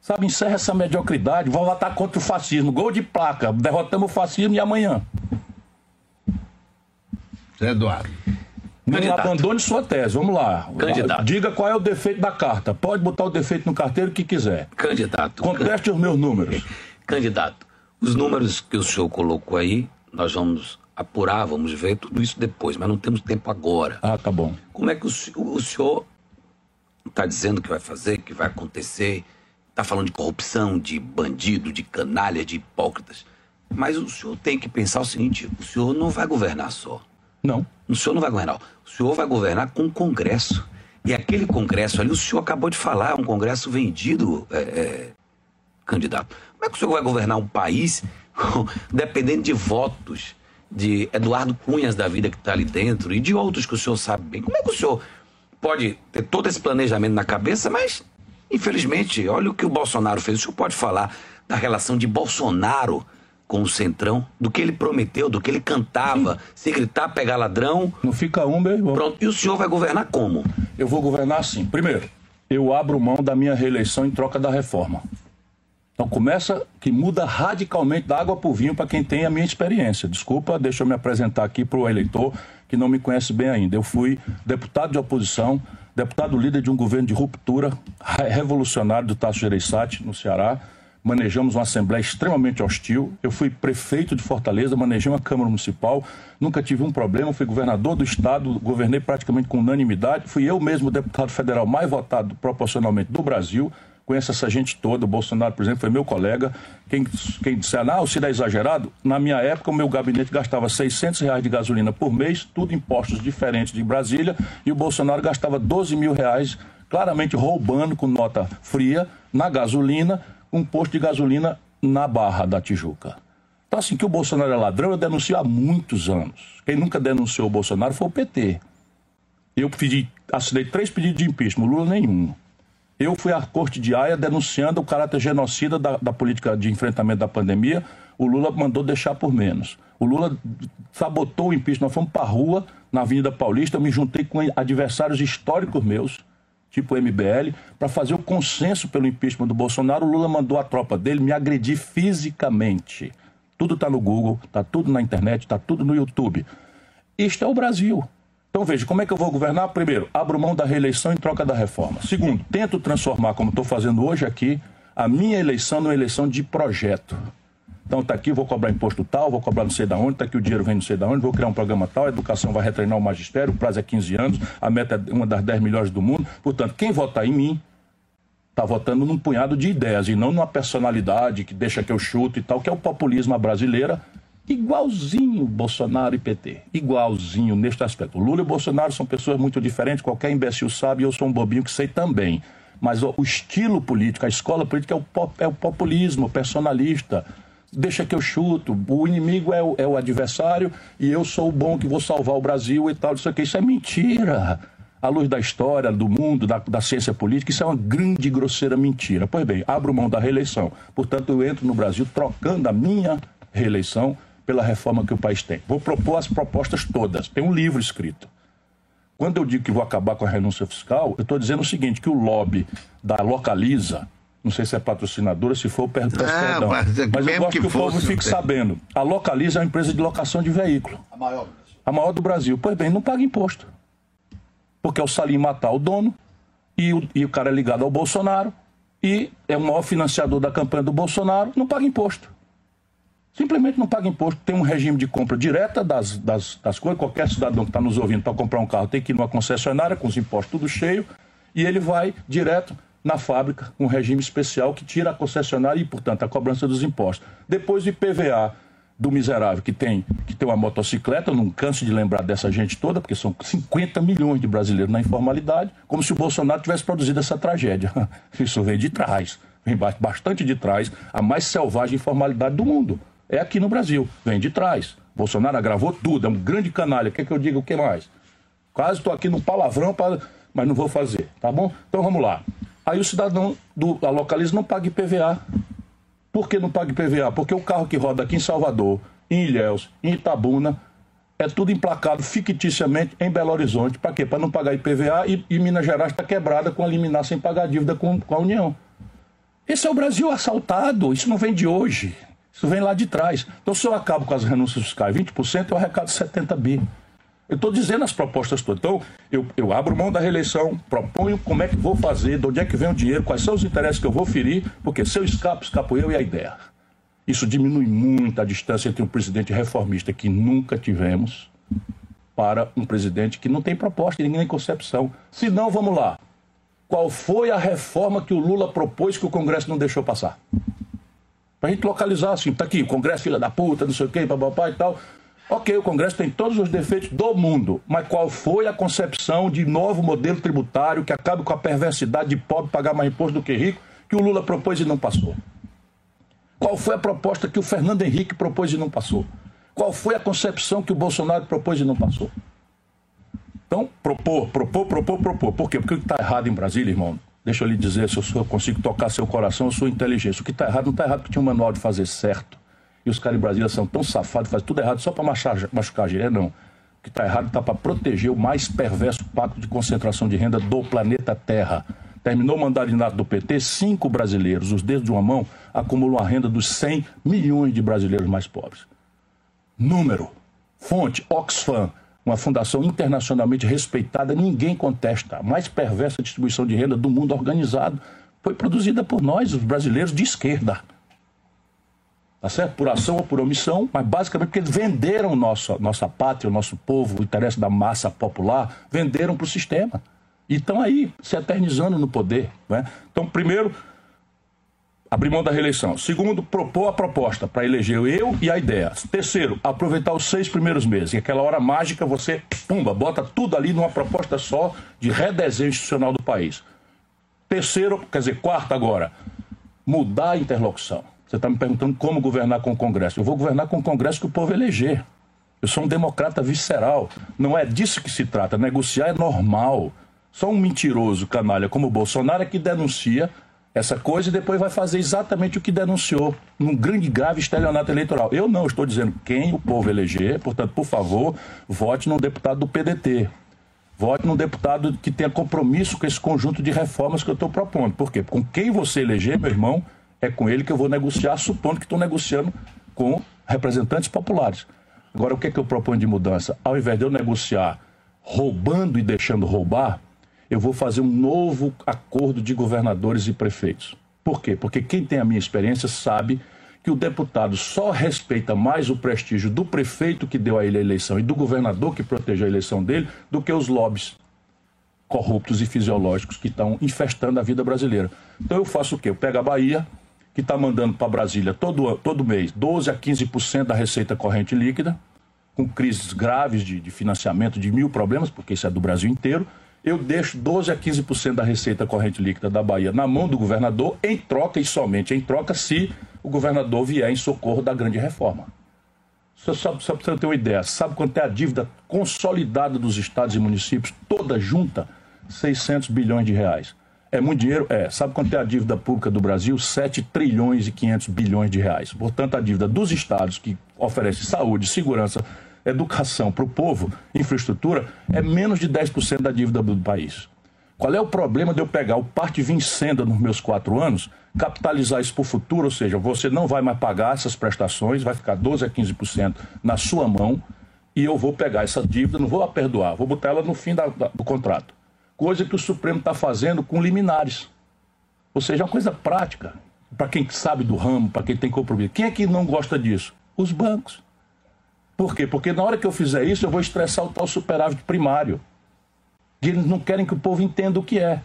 Sabe, encerra essa mediocridade, vamos lutar contra o fascismo. Gol de placa, derrotamos o fascismo e amanhã. Eduardo. Não Candidato. abandone sua tese, vamos lá. Candidato. Diga qual é o defeito da carta. Pode botar o defeito no carteiro que quiser. Candidato. Conteste os meus números. Candidato, os números que o senhor colocou aí, nós vamos apurar, vamos ver tudo isso depois, mas não temos tempo agora. Ah, tá bom. Como é que o, o senhor está dizendo que vai fazer, que vai acontecer? Está falando de corrupção, de bandido, de canalha, de hipócritas. Mas o senhor tem que pensar o seguinte: o senhor não vai governar só. Não. O senhor não vai governar. O senhor vai governar com o Congresso. E aquele Congresso ali, o senhor acabou de falar, é um Congresso vendido, é, é, candidato. Como é que o senhor vai governar um país dependendo de votos de Eduardo Cunhas da vida que está ali dentro e de outros que o senhor sabe bem? Como é que o senhor pode ter todo esse planejamento na cabeça, mas, infelizmente, olha o que o Bolsonaro fez. O senhor pode falar da relação de Bolsonaro com o Centrão, do que ele prometeu, do que ele cantava, se gritar, pegar ladrão, Não fica um, meu irmão. pronto. E o senhor vai governar como? Eu vou governar assim. Primeiro, eu abro mão da minha reeleição em troca da reforma. Então começa que muda radicalmente da água para o vinho para quem tem a minha experiência. Desculpa, deixa eu me apresentar aqui para o eleitor que não me conhece bem ainda. Eu fui deputado de oposição, deputado líder de um governo de ruptura re- revolucionário do Tasso Gereissati, no Ceará. Manejamos uma assembleia extremamente hostil. Eu fui prefeito de Fortaleza, manejei uma Câmara Municipal, nunca tive um problema. Fui governador do Estado, governei praticamente com unanimidade. Fui eu mesmo o deputado federal mais votado proporcionalmente do Brasil. Conheço essa gente toda. O Bolsonaro, por exemplo, foi meu colega. Quem, quem disser, ah, o Ciro é exagerado, na minha época o meu gabinete gastava 600 reais de gasolina por mês, tudo impostos diferentes de Brasília, e o Bolsonaro gastava 12 mil reais, claramente roubando com nota fria, na gasolina, um posto de gasolina na Barra da Tijuca. Então, assim, que o Bolsonaro é ladrão, eu denuncio há muitos anos. Quem nunca denunciou o Bolsonaro foi o PT. Eu pedi, assinei três pedidos de impeachment, Lula nenhum. Eu fui à Corte de Haia denunciando o caráter genocida da, da política de enfrentamento da pandemia. O Lula mandou deixar por menos. O Lula sabotou o impeachment. Nós fomos para a rua, na Avenida Paulista. Eu me juntei com adversários históricos meus, tipo MBL, para fazer o consenso pelo impeachment do Bolsonaro. O Lula mandou a tropa dele me agredir fisicamente. Tudo está no Google, está tudo na internet, está tudo no YouTube. Isto é o Brasil. Então veja, como é que eu vou governar? Primeiro, abro mão da reeleição em troca da reforma. Segundo, tento transformar, como estou fazendo hoje aqui, a minha eleição numa eleição de projeto. Então está aqui, vou cobrar imposto tal, vou cobrar não sei da onde, está aqui o dinheiro vem não sei da onde, vou criar um programa tal, a educação vai retreinar o magistério, o prazo é 15 anos, a meta é uma das 10 melhores do mundo. Portanto, quem votar em mim está votando num punhado de ideias e não numa personalidade que deixa que eu chuto e tal, que é o populismo brasileira, igualzinho Bolsonaro e PT. Igualzinho neste aspecto. Lula e Bolsonaro são pessoas muito diferentes, qualquer imbecil sabe, eu sou um bobinho que sei também. Mas o, o estilo político, a escola política é o, pop- é o populismo personalista. Deixa que eu chuto, o inimigo é o, é o adversário e eu sou o bom que vou salvar o Brasil e tal. Isso aqui, isso é mentira à luz da história, do mundo, da, da ciência política, isso é uma grande grosseira mentira. Pois bem, abro mão da reeleição. Portanto, eu entro no Brasil trocando a minha reeleição pela reforma que o país tem. Vou propor as propostas todas. Tem um livro escrito. Quando eu digo que vou acabar com a renúncia fiscal, eu estou dizendo o seguinte, que o lobby da Localiza, não sei se é patrocinadora, se for, peço Ah, perdão. mas é Mas eu gosto que que, o povo fosse, fique tem. sabendo. A Localiza é uma empresa de locação de veículo. A maior. A maior do Brasil. Pois bem, não paga imposto. Porque é o Salim matar o dono e o, e o cara é ligado ao Bolsonaro e é o maior financiador da campanha do Bolsonaro, não paga imposto. Simplesmente não paga imposto. Tem um regime de compra direta das, das, das coisas. Qualquer cidadão que está nos ouvindo para comprar um carro tem que ir numa concessionária com os impostos tudo cheio e ele vai direto na fábrica, um regime especial que tira a concessionária e, portanto, a cobrança dos impostos. Depois de PVA do miserável que tem, que tem uma motocicleta, eu não canso de lembrar dessa gente toda, porque são 50 milhões de brasileiros na informalidade, como se o Bolsonaro tivesse produzido essa tragédia. Isso vem de trás, vem ba- bastante de trás, a mais selvagem informalidade do mundo. é aqui no Brasil, vem de trás. Bolsonaro agravou tudo, é um grande canalha. Quer que eu diga o que mais? Quase estou aqui no palavrão, pra... mas não vou fazer, tá bom? Então vamos lá. Aí o cidadão do, da localiza não paga IPVA. Por que não paga IPVA? Porque o carro que roda aqui em Salvador, em Ilhéus, em Itabuna, é tudo emplacado ficticiamente em Belo Horizonte. Para quê? Para não pagar IPVA e, e Minas Gerais está quebrada com a liminar sem pagar dívida com, com a União. Esse é o Brasil assaltado. Isso não vem de hoje. Isso vem lá de trás. Então, se eu acabo com as renúncias fiscais 20%, eu arrecado 70 bi. Eu estou dizendo as propostas todas. Então, eu, eu abro mão da reeleição, proponho como é que vou fazer, de onde é que vem o dinheiro, quais são os interesses que eu vou ferir, porque se eu escapo, escapo eu e a ideia. Isso diminui muito a distância entre um presidente reformista que nunca tivemos para um presidente que não tem proposta nem concepção. Se não, vamos lá. Qual foi a reforma que o Lula propôs que o Congresso não deixou passar? Para a gente localizar assim, tá aqui, o Congresso filha da puta, não sei o quê, papapá e tal. Ok, o Congresso tem todos os defeitos do mundo, mas qual foi a concepção de novo modelo tributário que acabe com a perversidade de pobre pagar mais imposto do que rico, que o Lula propôs e não passou? Qual foi a proposta que o Fernando Henrique propôs e não passou? Qual foi a concepção que o Bolsonaro propôs e não passou? Então, propor, propor, propor, propor. Por quê? Porque o que está errado em Brasília, irmão, deixa eu lhe dizer, se eu consigo tocar seu coração, eu sou inteligência. O que está errado não está errado porque tinha um manual de fazer certo. E os caras em Brasília são tão safados, fazem tudo errado só para machucar, machucar a. É não. O que está errado está para proteger o mais perverso pacto de concentração de renda do planeta Terra. Terminou o mandato do PT, cinco brasileiros, os dedos de uma mão, acumulam a renda dos 100 milhões de brasileiros mais pobres. Número. Fonte, Oxfam, uma fundação internacionalmente respeitada, ninguém contesta. A mais perversa distribuição de renda do mundo organizado foi produzida por nós, os brasileiros de esquerda tá certo? Por ação ou por omissão, mas basicamente porque eles venderam nossa, nossa pátria, o nosso povo, o interesse da massa popular, venderam para o sistema. E estão aí, se eternizando no poder. Né? Então, primeiro, abrir mão da reeleição. Segundo, propor a proposta para eleger eu e a ideia. Terceiro, aproveitar os seis primeiros meses. E aquela hora mágica você, pumba, bota tudo ali numa proposta só de redesenho institucional do país. Terceiro, quer dizer, quarto agora, mudar a interlocução. Você está me perguntando como governar com o Congresso. Eu vou governar com o Congresso que o povo eleger. Eu sou um democrata visceral. Não é disso que se trata. Negociar é normal. Só um mentiroso canalha como o Bolsonaro é que denuncia essa coisa e depois vai fazer exatamente o que denunciou num grande grave estelionato eleitoral. Eu não estou dizendo quem o povo eleger, portanto, por favor, vote num deputado do PDT. Vote num deputado que tenha compromisso com esse conjunto de reformas que eu estou propondo. Por quê? Com quem você eleger, meu irmão, é com ele que eu vou negociar, supondo que estou negociando com representantes populares. Agora, o que, é que eu proponho de mudança? Ao invés de eu negociar roubando e deixando roubar, eu vou fazer um novo acordo de governadores e prefeitos. Por quê? Porque quem tem a minha experiência sabe que o deputado só respeita mais o prestígio do prefeito que deu a ele a eleição e do governador que protegeu a eleição dele do que os lobbies corruptos e fisiológicos que estão infestando a vida brasileira. Então eu faço o quê? Eu pego a Bahia, que está mandando para Brasília todo, todo mês 12 a 15% da receita corrente líquida, com crises graves de, de financiamento, de mil problemas, porque isso é do Brasil inteiro. Eu deixo 12 a 15% da receita corrente líquida da Bahia na mão do governador, em troca e somente em troca, se o governador vier em socorro da grande reforma. Só, só, só para você ter uma ideia, sabe quanto é a dívida consolidada dos estados e municípios, toda junta? 600 bilhões de reais. É muito dinheiro? É. Sabe quanto é a dívida pública do Brasil? 7 trilhões e 500 bilhões de reais. Portanto, a dívida dos estados que oferece saúde, segurança, educação para o povo, infraestrutura, é menos de 10% da dívida do país. Qual é o problema de eu pegar o parte vincenda nos meus quatro anos, capitalizar isso para o futuro, ou seja, você não vai mais pagar essas prestações, vai ficar 12 a 15% na sua mão, e eu vou pegar essa dívida, não vou a perdoar, vou botar ela no fim da, da, do contrato coisa que o Supremo está fazendo com liminares. Ou seja, é uma coisa prática, para quem sabe do ramo, para quem tem compromisso. Quem é que não gosta disso? Os bancos. Por quê? Porque na hora que eu fizer isso, eu vou estressar o tal superávit primário. E eles não querem que o povo entenda o que é.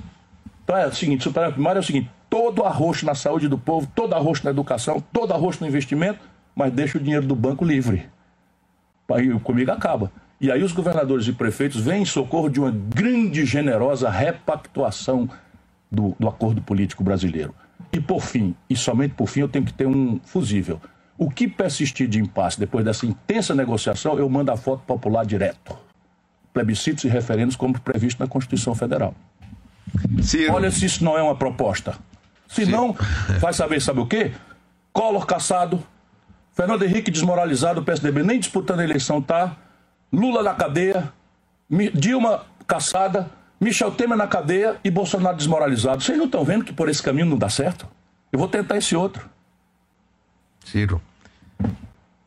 Então é o seguinte: superávit primário é o seguinte: todo arroxo na saúde do povo, todo arroxo na educação, todo arroxo no investimento, mas deixa o dinheiro do banco livre. Aí comigo acaba. E aí os governadores e prefeitos vêm em socorro de uma grande e generosa repactuação do, do acordo político brasileiro. E por fim, e somente por fim, eu tenho que ter um fusível. O que persistir de impasse depois dessa intensa negociação, eu mando a foto popular direto. Plebiscitos e referendos como previsto na Constituição Federal. Ciro. Olha se isso não é uma proposta. Se Ciro. não, vai saber, sabe o quê? Collor caçado, Fernando Henrique desmoralizado, o PSDB nem disputando a eleição tá, Lula na cadeia, Dilma caçada, Michel Temer na cadeia e Bolsonaro desmoralizado. Vocês não estão vendo que por esse caminho não dá certo? Eu vou tentar esse outro. Ciro.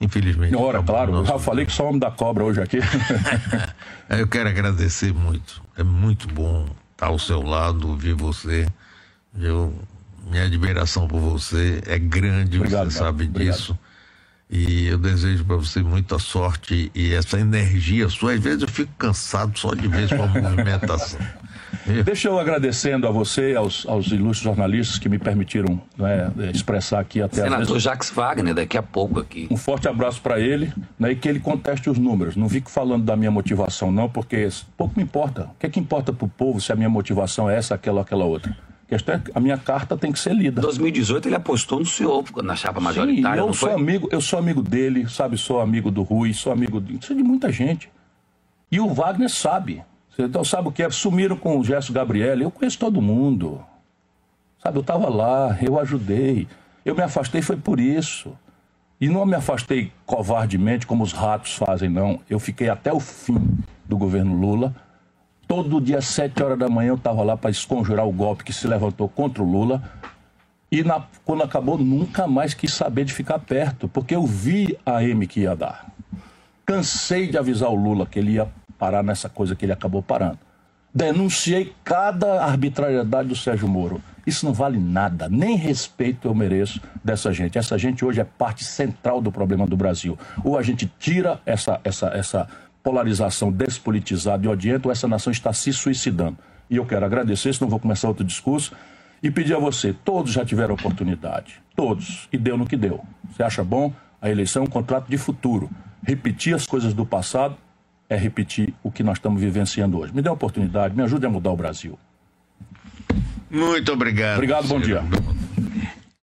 Infelizmente. Ora, claro, eu já falei que só homem da cobra hoje aqui. eu quero agradecer muito. É muito bom estar ao seu lado, ouvir você. Eu, minha admiração por você é grande, Obrigado, você sabe disso. E eu desejo para você muita sorte e essa energia sua. Às vezes eu fico cansado só de ver sua movimentação. Deixa eu agradecendo a você, aos, aos ilustres jornalistas que me permitiram né, expressar aqui até Senador vezes... Jacques Wagner, daqui a pouco aqui. Um forte abraço para ele né, e que ele conteste os números. Não fico falando da minha motivação, não, porque pouco me importa. O que é que importa para o povo se a minha motivação é essa, aquela ou aquela outra? É a minha carta tem que ser lida. Em 2018 ele apostou no senhor na chapa majoritária. Sim, eu sou amigo, eu sou amigo dele, sabe? Sou amigo do Rui, sou amigo de, de muita gente. E o Wagner sabe. Então, sabe o que é? Sumiram com o Gerson Gabriel. Eu conheço todo mundo. Sabe, eu estava lá, eu ajudei. Eu me afastei foi por isso. E não me afastei covardemente, como os ratos fazem, não. Eu fiquei até o fim do governo Lula. Todo dia, às sete horas da manhã, eu estava lá para esconjurar o golpe que se levantou contra o Lula. E na, quando acabou, nunca mais quis saber de ficar perto, porque eu vi a M que ia dar. Cansei de avisar o Lula que ele ia parar nessa coisa que ele acabou parando. Denunciei cada arbitrariedade do Sérgio Moro. Isso não vale nada, nem respeito eu mereço dessa gente. Essa gente hoje é parte central do problema do Brasil. Ou a gente tira essa, essa, essa polarização despolitizada e odienta, ou essa nação está se suicidando. E eu quero agradecer, senão vou começar outro discurso, e pedir a você: todos já tiveram oportunidade, todos, e deu no que deu. Você acha bom? A eleição é um contrato de futuro. Repetir as coisas do passado é repetir o que nós estamos vivenciando hoje. Me dê uma oportunidade, me ajude a mudar o Brasil. Muito obrigado. Obrigado, bom dia.